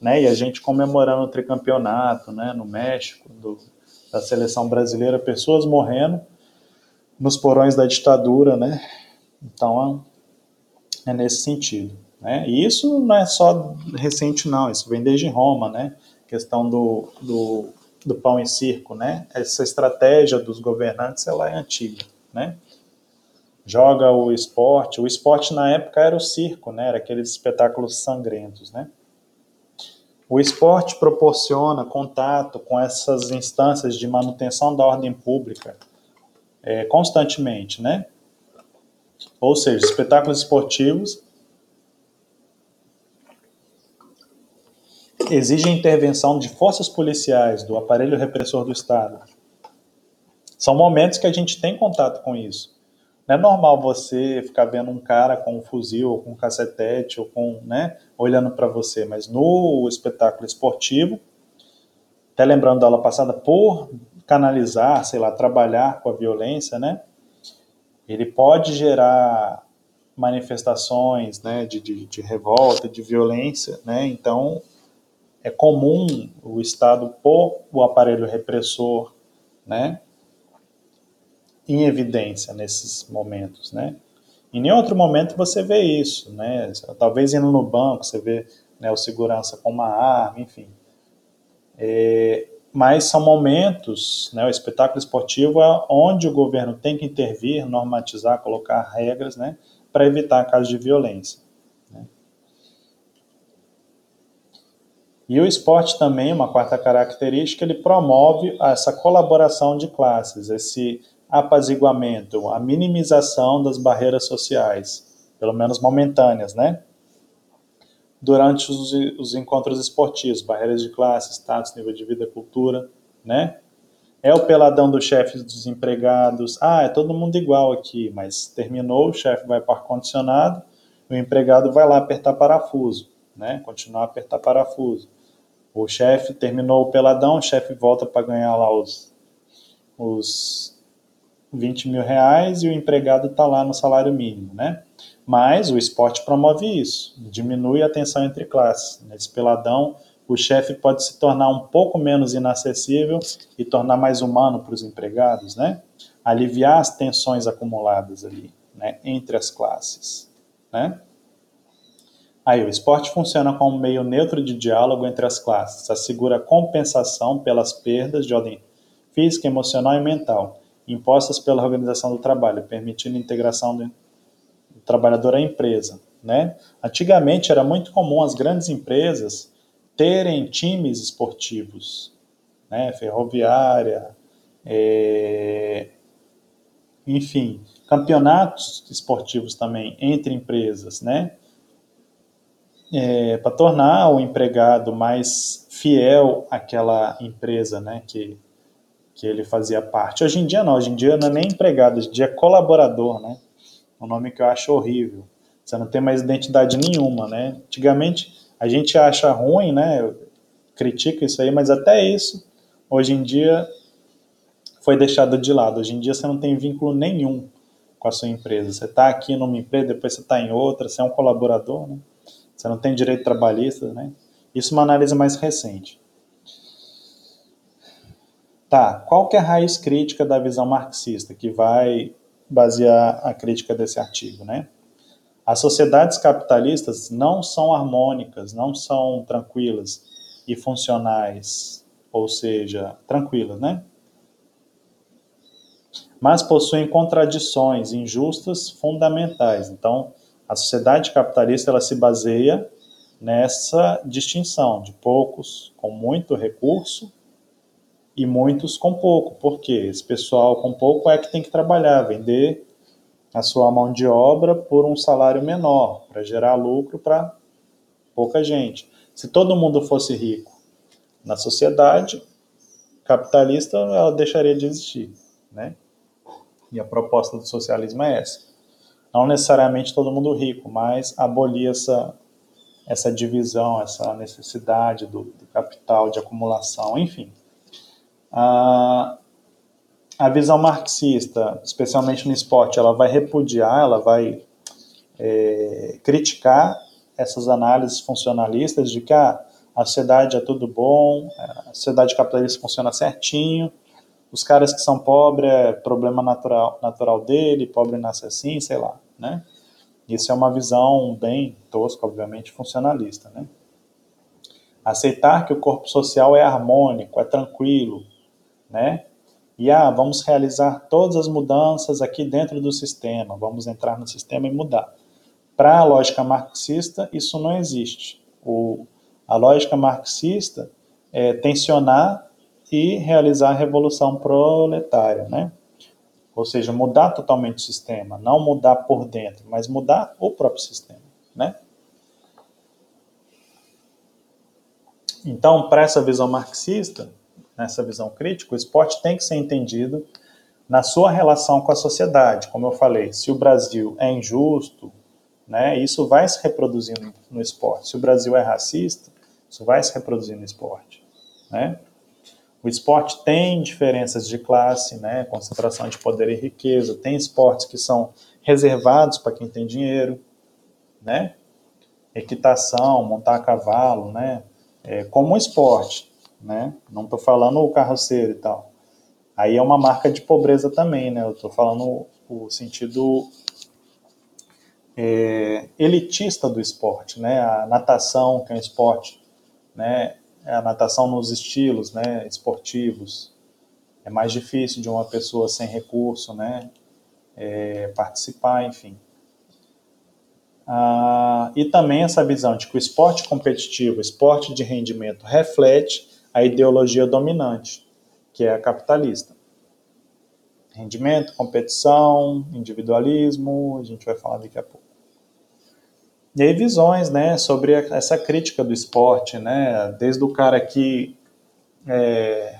né, e a gente comemorando o tricampeonato né, no México, do, da seleção brasileira, pessoas morrendo, nos porões da ditadura, né? Então é nesse sentido. Né? E isso não é só recente, não, isso vem desde Roma, né? questão do, do, do pão e circo, né? Essa estratégia dos governantes ela é antiga, né? Joga o esporte, o esporte na época era o circo, né? Era aqueles espetáculos sangrentos, né? O esporte proporciona contato com essas instâncias de manutenção da ordem pública, é, constantemente, né? Ou seja, espetáculos esportivos exigem intervenção de forças policiais, do aparelho repressor do Estado. São momentos que a gente tem contato com isso. Não é normal você ficar vendo um cara com um fuzil, ou com um cacetete, ou com, né, olhando para você, mas no espetáculo esportivo, até lembrando da aula passada, por canalizar, sei lá, trabalhar com a violência, né? Ele pode gerar manifestações, né, de, de, de revolta, de violência, né? Então é comum o Estado pôr o aparelho repressor, né, em evidência nesses momentos, né? Em nenhum outro momento você vê isso, né? Talvez indo no banco você vê né, o segurança com uma arma, enfim. É, mas são momentos, né, o espetáculo esportivo é onde o governo tem que intervir, normatizar, colocar regras, né, para evitar casos de violência. Né. E o esporte também, uma quarta característica, ele promove essa colaboração de classes, esse apaziguamento, a minimização das barreiras sociais, pelo menos momentâneas, né? Durante os, os encontros esportivos, barreiras de classe, status, nível de vida, cultura, né? É o peladão do chefe dos empregados. Ah, é todo mundo igual aqui, mas terminou, o chefe vai para o ar-condicionado, o empregado vai lá apertar parafuso, né? Continuar a apertar parafuso. O chefe terminou o peladão, o chefe volta para ganhar lá os, os 20 mil reais e o empregado está lá no salário mínimo, né? Mas o esporte promove isso, diminui a tensão entre classes. Nesse peladão, o chefe pode se tornar um pouco menos inacessível e tornar mais humano para os empregados, né? Aliviar as tensões acumuladas ali, né, entre as classes, né? Aí, o esporte funciona como um meio neutro de diálogo entre as classes, assegura compensação pelas perdas de ordem física, emocional e mental, impostas pela organização do trabalho, permitindo a integração trabalhador à empresa. Né? Antigamente era muito comum as grandes empresas terem times esportivos, né? ferroviária, é... enfim, campeonatos esportivos também entre empresas, né? É, para tornar o empregado mais fiel àquela empresa, né, que, que ele fazia parte. Hoje em dia não, hoje em dia não é nem empregado, hoje em dia é colaborador, né? Um nome que eu acho horrível. Você não tem mais identidade nenhuma, né? Antigamente a gente acha ruim, né? Critica isso aí, mas até isso, hoje em dia, foi deixado de lado. Hoje em dia você não tem vínculo nenhum com a sua empresa. Você está aqui numa empresa, depois você está em outra, você é um colaborador, né? Você não tem direito trabalhista, né? Isso é uma análise mais recente. Tá, qual que é a raiz crítica da visão marxista que vai basear a crítica desse artigo, né? As sociedades capitalistas não são harmônicas, não são tranquilas e funcionais, ou seja, tranquilas, né? Mas possuem contradições injustas fundamentais. Então, a sociedade capitalista ela se baseia nessa distinção de poucos com muito recurso e muitos com pouco. Por quê? Esse pessoal com pouco é que tem que trabalhar, vender a sua mão de obra por um salário menor, para gerar lucro para pouca gente. Se todo mundo fosse rico na sociedade capitalista, ela deixaria de existir, né? E a proposta do socialismo é essa. Não necessariamente todo mundo rico, mas abolir essa, essa divisão, essa necessidade do, do capital de acumulação, enfim. A, a visão marxista, especialmente no esporte, ela vai repudiar, ela vai é, criticar essas análises funcionalistas de que ah, a sociedade é tudo bom, a sociedade capitalista funciona certinho, os caras que são pobres é problema natural, natural dele, pobre nasce assim, sei lá, né? Isso é uma visão bem tosca, obviamente, funcionalista, né? Aceitar que o corpo social é harmônico, é tranquilo, né? E ah, vamos realizar todas as mudanças aqui dentro do sistema, vamos entrar no sistema e mudar. Para a lógica marxista, isso não existe. O, a lógica marxista é tensionar e realizar a revolução proletária, né? Ou seja, mudar totalmente o sistema, não mudar por dentro, mas mudar o próprio sistema, né? Então, para essa visão marxista, nessa visão crítica, o esporte tem que ser entendido na sua relação com a sociedade. Como eu falei, se o Brasil é injusto, né, isso vai se reproduzir no, esporte. Se o Brasil é racista, isso vai se reproduzir no esporte, né? O esporte tem diferenças de classe, né, concentração de poder e riqueza, tem esportes que são reservados para quem tem dinheiro, né? Equitação, montar a cavalo, né? É, como um esporte né? Não estou falando o carroceiro e tal. Aí é uma marca de pobreza também, né? Eu estou falando o sentido é, elitista do esporte, né? A natação, que é um esporte, né? A natação nos estilos, né? Esportivos. É mais difícil de uma pessoa sem recurso, né? É, participar, enfim. Ah, e também essa visão de que o esporte competitivo, esporte de rendimento, reflete a ideologia dominante, que é a capitalista. Rendimento, competição, individualismo, a gente vai falar daqui a pouco. E aí visões, né, sobre essa crítica do esporte, né, desde o cara que é,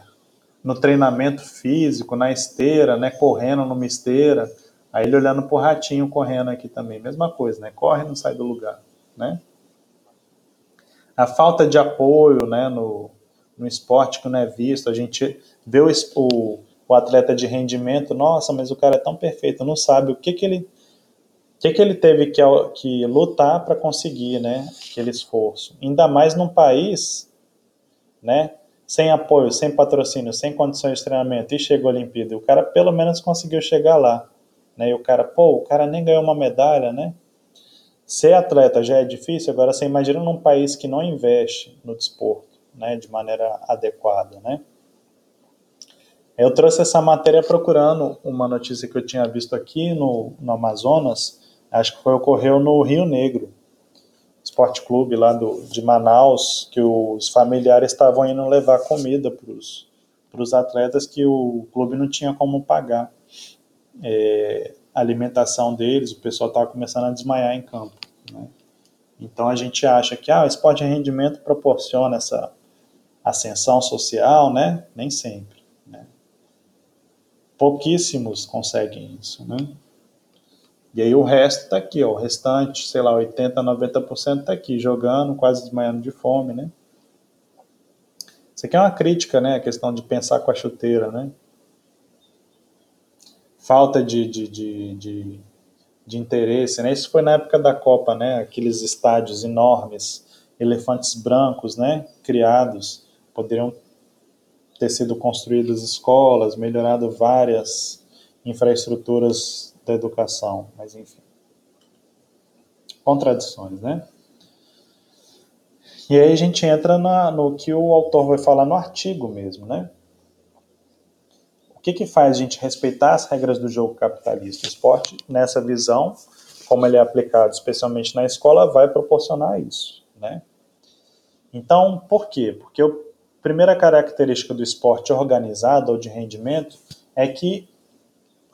no treinamento físico, na esteira, né, correndo numa esteira, aí ele olhando pro ratinho correndo aqui também, mesma coisa, né, corre não sai do lugar, né. A falta de apoio, né, no, no esporte que não é visto, a gente vê o, o, o atleta de rendimento, nossa, mas o cara é tão perfeito, não sabe o que que ele, o que que ele teve que, que lutar para conseguir, né, aquele esforço, ainda mais num país, né, sem apoio, sem patrocínio, sem condições de treinamento e chegou a Olimpíada, e o cara pelo menos conseguiu chegar lá, né? E o cara, pô, o cara nem ganhou uma medalha, né? Ser atleta já é difícil, agora você imagina num país que não investe no desporto, né, de maneira adequada, né? Eu trouxe essa matéria procurando uma notícia que eu tinha visto aqui no, no Amazonas, acho que foi ocorreu no Rio Negro, Esporte Clube lá do, de Manaus, que os familiares estavam indo levar comida para os atletas que o clube não tinha como pagar é, a alimentação deles, o pessoal estava começando a desmaiar em campo. Né? Então a gente acha que ah, o esporte de rendimento proporciona essa ascensão social, né? Nem sempre. Né? Pouquíssimos conseguem isso, né? E aí o resto tá aqui, ó, o restante, sei lá, 80, 90% tá aqui, jogando, quase desmaiando de fome, né? Isso aqui é uma crítica, né, a questão de pensar com a chuteira, né? Falta de, de, de, de, de interesse, né? Isso foi na época da Copa, né? Aqueles estádios enormes, elefantes brancos, né? Criados, poderiam ter sido construídas escolas, melhorado várias infraestruturas da educação, mas enfim. Contradições, né? E aí a gente entra na, no que o autor vai falar no artigo mesmo, né? O que, que faz a gente respeitar as regras do jogo capitalista? O esporte, nessa visão, como ele é aplicado especialmente na escola, vai proporcionar isso, né? Então, por quê? Porque a primeira característica do esporte organizado ou de rendimento é que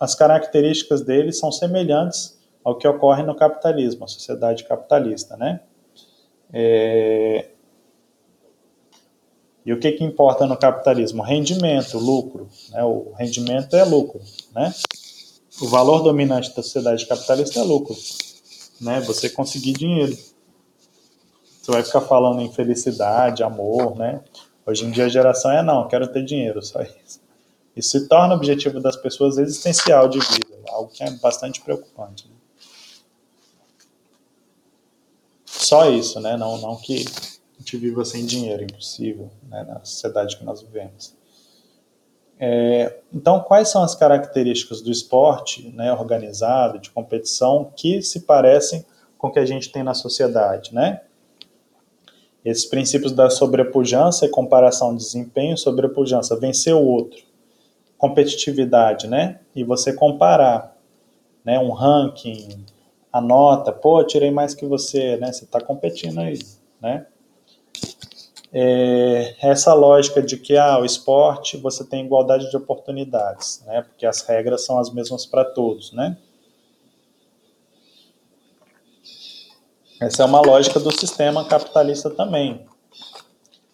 as características dele são semelhantes ao que ocorre no capitalismo, a sociedade capitalista, né? É... E o que, que importa no capitalismo? Rendimento, lucro. Né? O rendimento é lucro, né? O valor dominante da sociedade capitalista é lucro, né? Você conseguir dinheiro. Você vai ficar falando em felicidade, amor, né? Hoje em dia a geração é não, quero ter dinheiro, só isso. Isso se torna o objetivo das pessoas existencial de vida, algo que é bastante preocupante. Né? Só isso, né? Não, não que a gente viva sem dinheiro, impossível, né? na sociedade que nós vivemos. É, então, quais são as características do esporte né, organizado, de competição, que se parecem com o que a gente tem na sociedade, né? Esses princípios da sobrepujança e comparação de desempenho, sobrepujança, vencer o outro, competitividade, né? E você comparar, né? Um ranking, a nota, pô, tirei mais que você, né? Você está competindo aí, né? É, essa lógica de que ah, o esporte você tem igualdade de oportunidades, né? Porque as regras são as mesmas para todos, né? Essa é uma lógica do sistema capitalista também.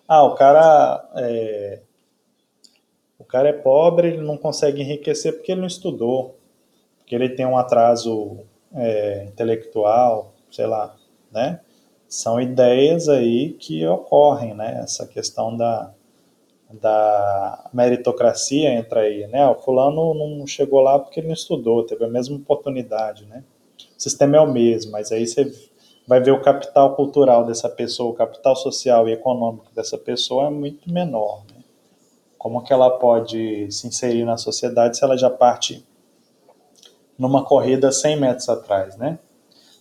Ah, o cara é, o cara é pobre, ele não consegue enriquecer porque ele não estudou, porque ele tem um atraso é, intelectual, sei lá, né? São ideias aí que ocorrem, né? Essa questão da, da meritocracia entra aí, né? O fulano não chegou lá porque ele não estudou, teve a mesma oportunidade, né? O sistema é o mesmo, mas aí você vai ver o capital cultural dessa pessoa, o capital social e econômico dessa pessoa é muito menor, né? Como que ela pode se inserir na sociedade se ela já parte numa corrida 100 metros atrás, né?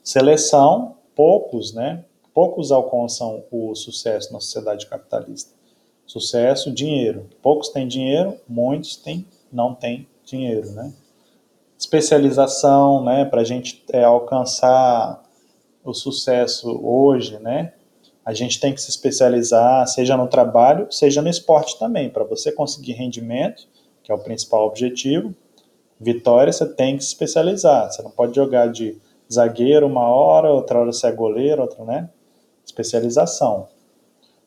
Seleção, poucos, né? Poucos alcançam o sucesso na sociedade capitalista. Sucesso, dinheiro. Poucos têm dinheiro, muitos têm, não têm dinheiro, né? Especialização, né? Para a gente é, alcançar o sucesso hoje, né? a gente tem que se especializar, seja no trabalho, seja no esporte também, para você conseguir rendimento, que é o principal objetivo. Vitória, você tem que se especializar. Você não pode jogar de zagueiro uma hora, outra hora você é goleiro, outra, né? Especialização.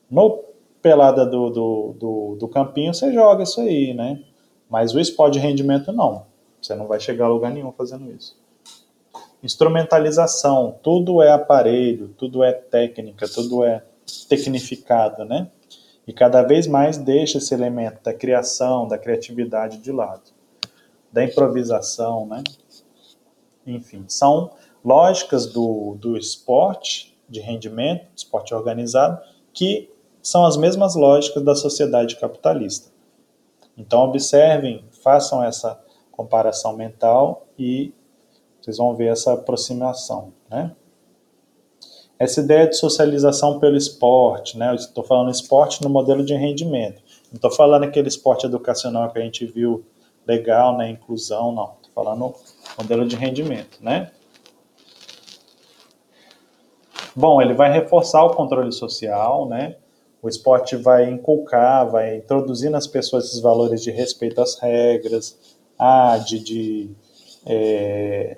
No pelada do, do, do, do campinho, você joga isso aí, né? Mas o esporte de rendimento não. Você não vai chegar a lugar nenhum fazendo isso. Instrumentalização, tudo é aparelho, tudo é técnica, tudo é tecnificado, né? E cada vez mais deixa esse elemento da criação, da criatividade de lado, da improvisação, né? Enfim, são lógicas do, do esporte de rendimento, esporte organizado, que são as mesmas lógicas da sociedade capitalista. Então, observem, façam essa comparação mental e vocês vão ver essa aproximação, né? Essa ideia de socialização pelo esporte, né? Estou falando esporte no modelo de rendimento. Não estou falando aquele esporte educacional que a gente viu legal, né? Inclusão, não. Estou falando modelo de rendimento, né? Bom, ele vai reforçar o controle social, né? O esporte vai inculcar, vai introduzir nas pessoas esses valores de respeito às regras, ah, de, de é,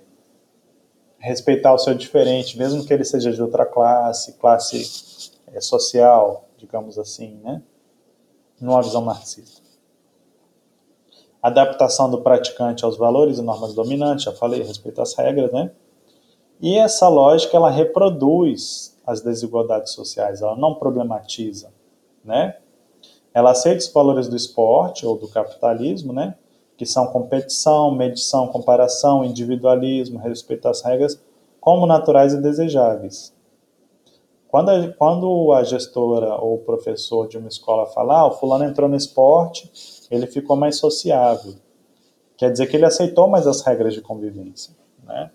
respeitar o seu diferente, mesmo que ele seja de outra classe, classe é, social, digamos assim, né? Numa visão marxista. Adaptação do praticante aos valores e normas dominantes, já falei, respeito às regras, né? E essa lógica, ela reproduz as desigualdades sociais, ela não problematiza, né? Ela aceita os valores do esporte ou do capitalismo, né? Que são competição, medição, comparação, individualismo, respeito às regras, como naturais e desejáveis. Quando a, quando a gestora ou o professor de uma escola fala, ah, o fulano entrou no esporte, ele ficou mais sociável. Quer dizer que ele aceitou mais as regras de convivência. Né?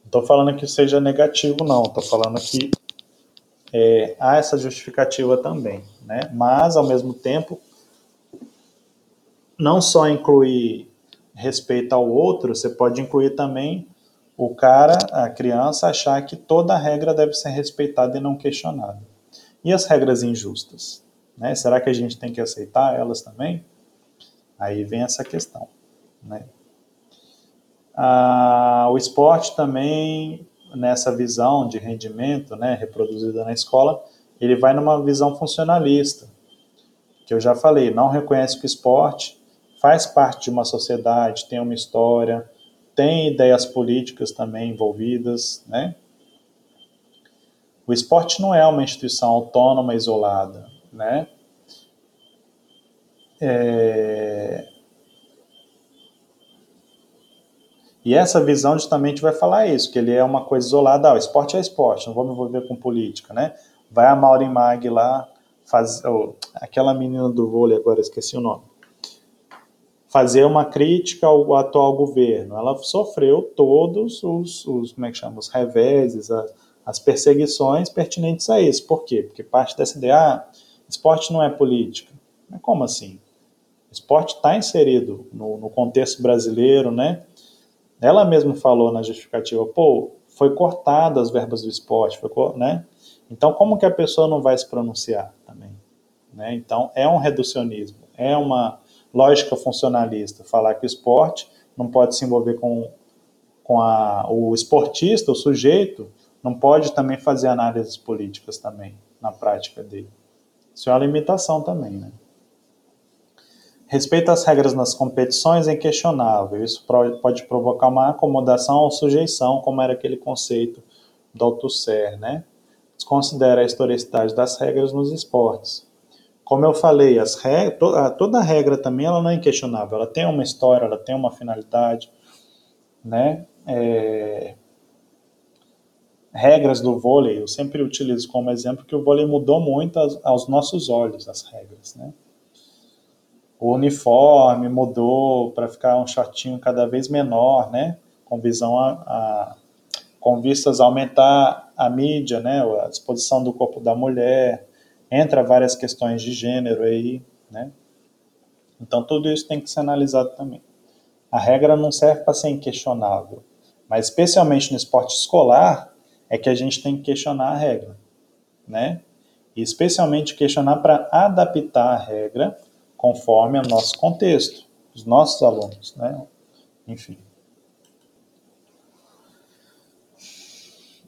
Não estou falando que seja negativo, não. Estou falando que é, há essa justificativa também. Né? Mas, ao mesmo tempo, não só incluir respeito ao outro, você pode incluir também o cara, a criança, achar que toda regra deve ser respeitada e não questionada. E as regras injustas? Né? Será que a gente tem que aceitar elas também? Aí vem essa questão. Né? Ah, o esporte também, nessa visão de rendimento né, reproduzida na escola, ele vai numa visão funcionalista, que eu já falei, não reconhece que o esporte faz parte de uma sociedade, tem uma história, tem ideias políticas também envolvidas, né? O esporte não é uma instituição autônoma, isolada, né? É... E essa visão justamente vai falar isso, que ele é uma coisa isolada. Ah, o esporte é esporte, não vou me envolver com política, né? Vai a Maureen Mag lá, faz, oh, aquela menina do vôlei, agora esqueci o nome fazer uma crítica ao atual governo. Ela sofreu todos os, os como é que chama, os reveses, as, as perseguições pertinentes a isso. Por quê? Porque parte dessa ideia, ah, esporte não é política. Mas como assim? Esporte está inserido no, no, contexto brasileiro, né? Ela mesma falou na justificativa, pô, foi cortada as verbas do esporte, foi, né? Então, como que a pessoa não vai se pronunciar também? Né? Então, é um reducionismo, é uma lógica funcionalista, falar que o esporte não pode se envolver com, com a, o esportista, o sujeito, não pode também fazer análises políticas também na prática dele. Isso é uma limitação também, né? Respeito às regras nas competições é inquestionável. Isso pode provocar uma acomodação ou sujeição, como era aquele conceito do Althusser, né? Desconsidera a historicidade das regras nos esportes. Como eu falei, as regras, toda regra também ela não é inquestionável, ela tem uma história, ela tem uma finalidade, né? É... Regras do vôlei, eu sempre utilizo como exemplo que o vôlei mudou muito aos, aos nossos olhos, as regras, né? O uniforme mudou para ficar um shortinho cada vez menor, né? Com visão a, a com vistas a aumentar a mídia, né? A exposição do corpo da mulher, entra várias questões de gênero aí, né? Então tudo isso tem que ser analisado também. A regra não serve para ser inquestionável, mas especialmente no esporte escolar é que a gente tem que questionar a regra, né? E especialmente questionar para adaptar a regra conforme o nosso contexto, os nossos alunos, né? Enfim.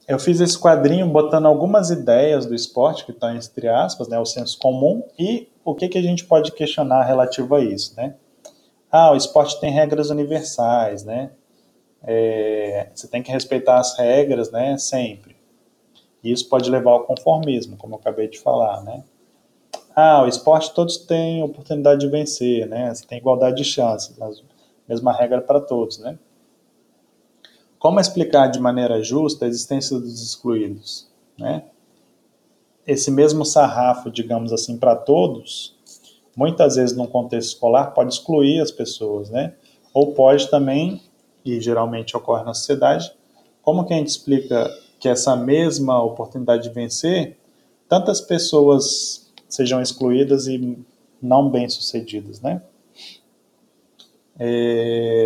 Eu fiz esse quadrinho botando algumas ideias do esporte que estão tá entre aspas, né, o senso comum e o que, que a gente pode questionar relativo a isso, né? Ah, o esporte tem regras universais, né? É, você tem que respeitar as regras, né? Sempre. Isso pode levar ao conformismo, como eu acabei de falar, né? Ah, o esporte todos têm oportunidade de vencer, né? Você tem igualdade de chances, mesma regra para todos, né? Como explicar de maneira justa a existência dos excluídos, né? Esse mesmo sarrafo, digamos assim, para todos, muitas vezes num contexto escolar pode excluir as pessoas, né? Ou pode também, e geralmente ocorre na sociedade, como que a gente explica que essa mesma oportunidade de vencer, tantas pessoas sejam excluídas e não bem-sucedidas, né? É...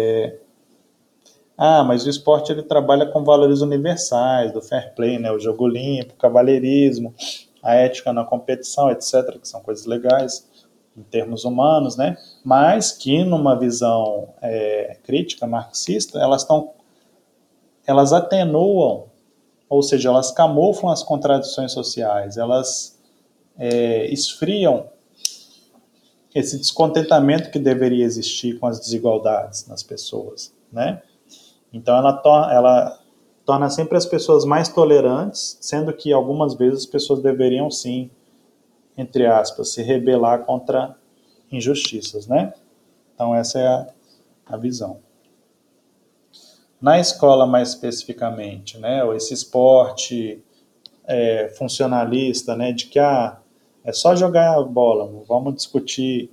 Ah, mas o esporte ele trabalha com valores universais, do fair play, né? O jogo limpo, o cavalheirismo, a ética na competição, etc., que são coisas legais em termos humanos, né? Mas que numa visão é, crítica marxista, elas estão, elas atenuam, ou seja, elas camuflam as contradições sociais, elas é, esfriam esse descontentamento que deveria existir com as desigualdades nas pessoas, né? Então ela, to ela torna sempre as pessoas mais tolerantes, sendo que algumas vezes as pessoas deveriam sim, entre aspas, se rebelar contra injustiças, né? Então essa é a, a visão. Na escola mais especificamente, né, esse esporte é, funcionalista, né, de que ah, é só jogar a bola, vamos discutir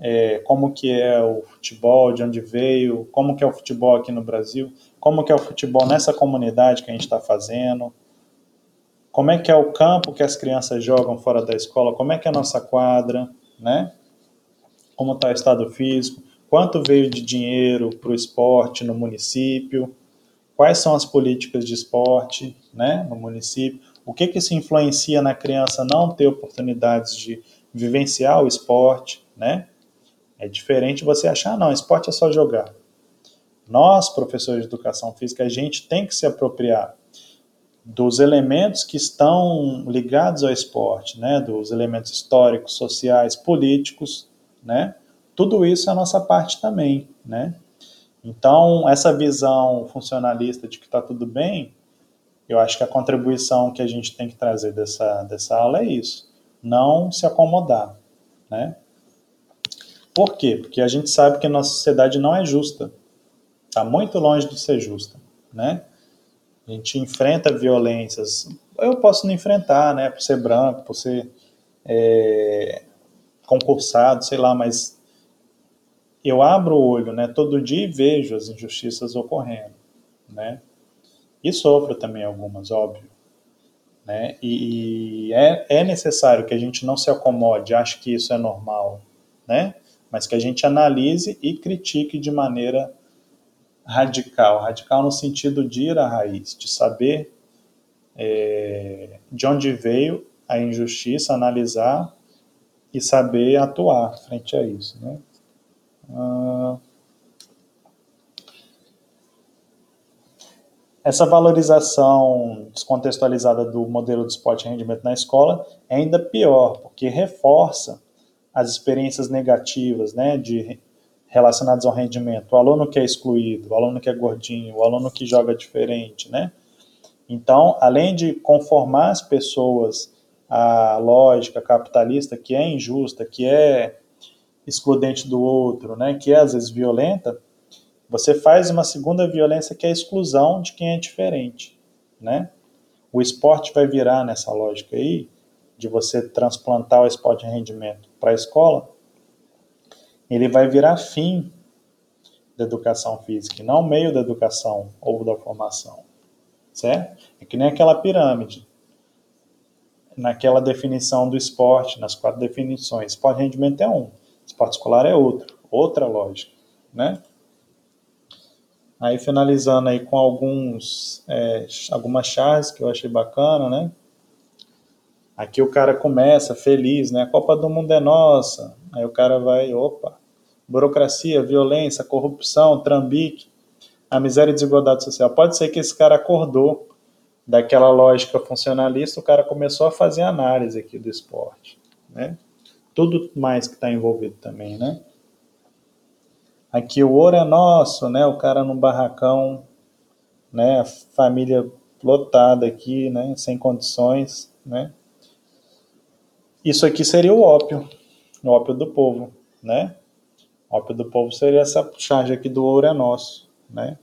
é, como que é o futebol, de onde veio, como que é o futebol aqui no Brasil, como que é o futebol nessa comunidade que a gente está fazendo, como é que é o campo que as crianças jogam fora da escola, como é que é a nossa quadra, né? Como está o estado físico, quanto veio de dinheiro para o esporte no município, quais são as políticas de esporte, né, no município, o que, que isso influencia na criança não ter oportunidades de vivenciar o esporte, né? É diferente você achar, não, esporte é só jogar. Nós, professores de educação física, a gente tem que se apropriar dos elementos que estão ligados ao esporte, né? Dos elementos históricos, sociais, políticos, né? Tudo isso é a nossa parte também, né? Então, essa visão funcionalista de que está tudo bem, eu acho que a contribuição que a gente tem que trazer dessa, dessa aula é isso. Não se acomodar, né? Por quê? Porque a gente sabe que a nossa sociedade não é justa. Está muito longe de ser justa, né? A gente enfrenta violências. Eu posso não enfrentar, né? Por ser branco, por ser é, concursado, sei lá, mas eu abro o olho, né? Todo dia e vejo as injustiças ocorrendo, né? E sofro também algumas, óbvio. Né? E, e é, é necessário que a gente não se acomode, ache que isso é normal, né? Mas que a gente analise e critique de maneira radical radical no sentido de ir à raiz, de saber é, de onde veio a injustiça, analisar e saber atuar frente a isso. Né? Ah, Essa valorização descontextualizada do modelo de esporte e rendimento na escola é ainda pior, porque reforça as experiências negativas né, de, relacionadas ao rendimento. O aluno que é excluído, o aluno que é gordinho, o aluno que joga diferente. Né? Então, além de conformar as pessoas à lógica capitalista que é injusta, que é excludente do outro, né, que é às vezes violenta, você faz uma segunda violência que é a exclusão de quem é diferente, né? O esporte vai virar nessa lógica aí, de você transplantar o esporte de rendimento para a escola, ele vai virar fim da educação física, e não meio da educação ou da formação, certo? É que nem aquela pirâmide, naquela definição do esporte, nas quatro definições, esporte rendimento é um, esporte escolar é outro, outra lógica, né? Aí finalizando aí com alguns, é, algumas chaves que eu achei bacana, né? Aqui o cara começa feliz, né? A Copa do Mundo é nossa. Aí o cara vai, opa, burocracia, violência, corrupção, trambique, a miséria e desigualdade social. Pode ser que esse cara acordou daquela lógica funcionalista, o cara começou a fazer análise aqui do esporte, né? Tudo mais que está envolvido também, né? Aqui o ouro é nosso, né? O cara no barracão, né? A família lotada aqui, né? Sem condições, né? Isso aqui seria o ópio, o ópio do povo, né? O ópio do povo seria essa charge aqui do ouro é nosso, né?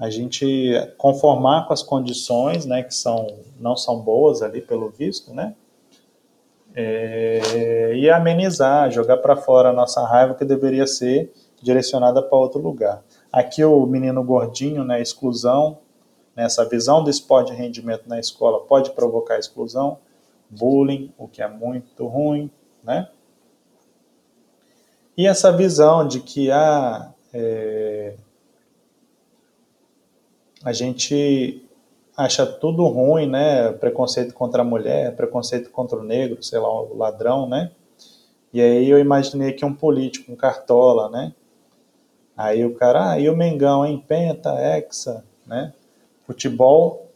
a gente conformar com as condições, né, que são não são boas ali pelo visto, né, é, e amenizar, jogar para fora a nossa raiva que deveria ser direcionada para outro lugar. Aqui o menino gordinho, né, exclusão, né, essa visão do esporte de rendimento na escola pode provocar exclusão, bullying, o que é muito ruim, né? E essa visão de que ah, é, a gente acha tudo ruim, né? Preconceito contra a mulher, preconceito contra o negro, sei lá, o ladrão, né? E aí eu imaginei que um político, um cartola, né? Aí o cara, ah, e o Mengão, hein? Penta, Hexa, né? Futebol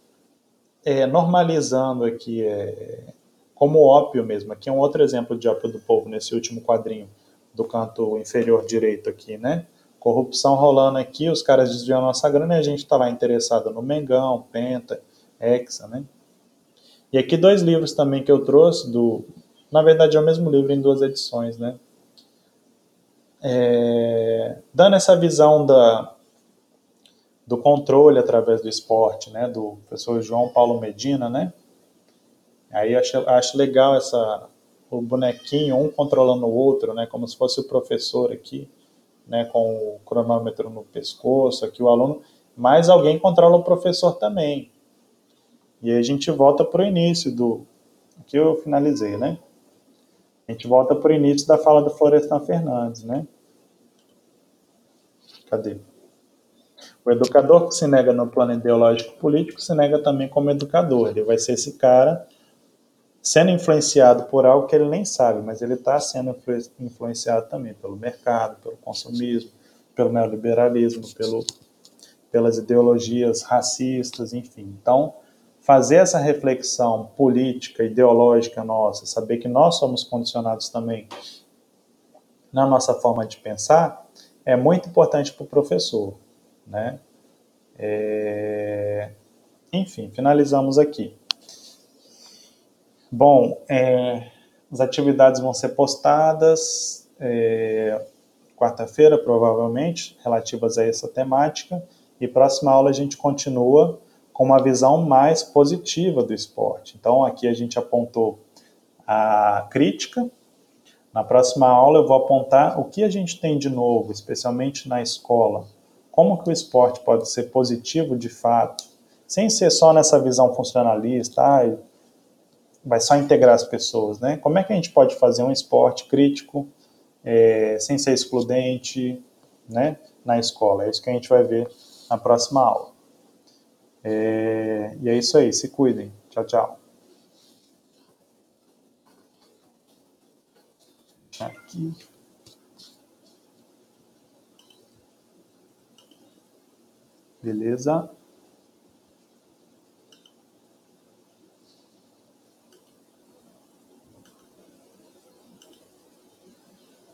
é, normalizando aqui, é, como ópio mesmo. Aqui é um outro exemplo de ópio do povo, nesse último quadrinho do canto inferior direito aqui, né? corrupção rolando aqui, os caras desviam nossa grana e a gente está lá interessado no Mengão, Penta, Hexa, né? E aqui dois livros também que eu trouxe, do, na verdade é o mesmo livro em duas edições, né? É, dando essa visão da, do controle através do esporte, né? Do professor João Paulo Medina, né? Aí acho, acho legal essa o bonequinho, um controlando o outro, né? Como se fosse o professor aqui né, com o cronômetro no pescoço, aqui o aluno, mas alguém controla o professor também. E aí a gente volta para o início do. Aqui eu finalizei, né? A gente volta para o início da fala do Florestan Fernandes, né? Cadê? O educador que se nega no plano ideológico político se nega também como educador. Ele vai ser esse cara sendo influenciado por algo que ele nem sabe, mas ele está sendo influenciado também pelo mercado, pelo consumismo, pelo neoliberalismo, pelo, pelas ideologias racistas, enfim. Então, fazer essa reflexão política, ideológica nossa, saber que nós somos condicionados também na nossa forma de pensar, é muito importante para o professor, né? É... Enfim, finalizamos aqui. Bom, é, as atividades vão ser postadas é, quarta-feira, provavelmente, relativas a essa temática. E próxima aula a gente continua com uma visão mais positiva do esporte. Então, aqui a gente apontou a crítica. Na próxima aula eu vou apontar o que a gente tem de novo, especialmente na escola. Como que o esporte pode ser positivo de fato, sem ser só nessa visão funcionalista, ah, vai só integrar as pessoas, né? Como é que a gente pode fazer um esporte crítico, é, sem ser excludente, né? Na escola. É isso que a gente vai ver na próxima aula. É, e é isso aí. Se cuidem. Tchau, tchau. Aqui. Beleza?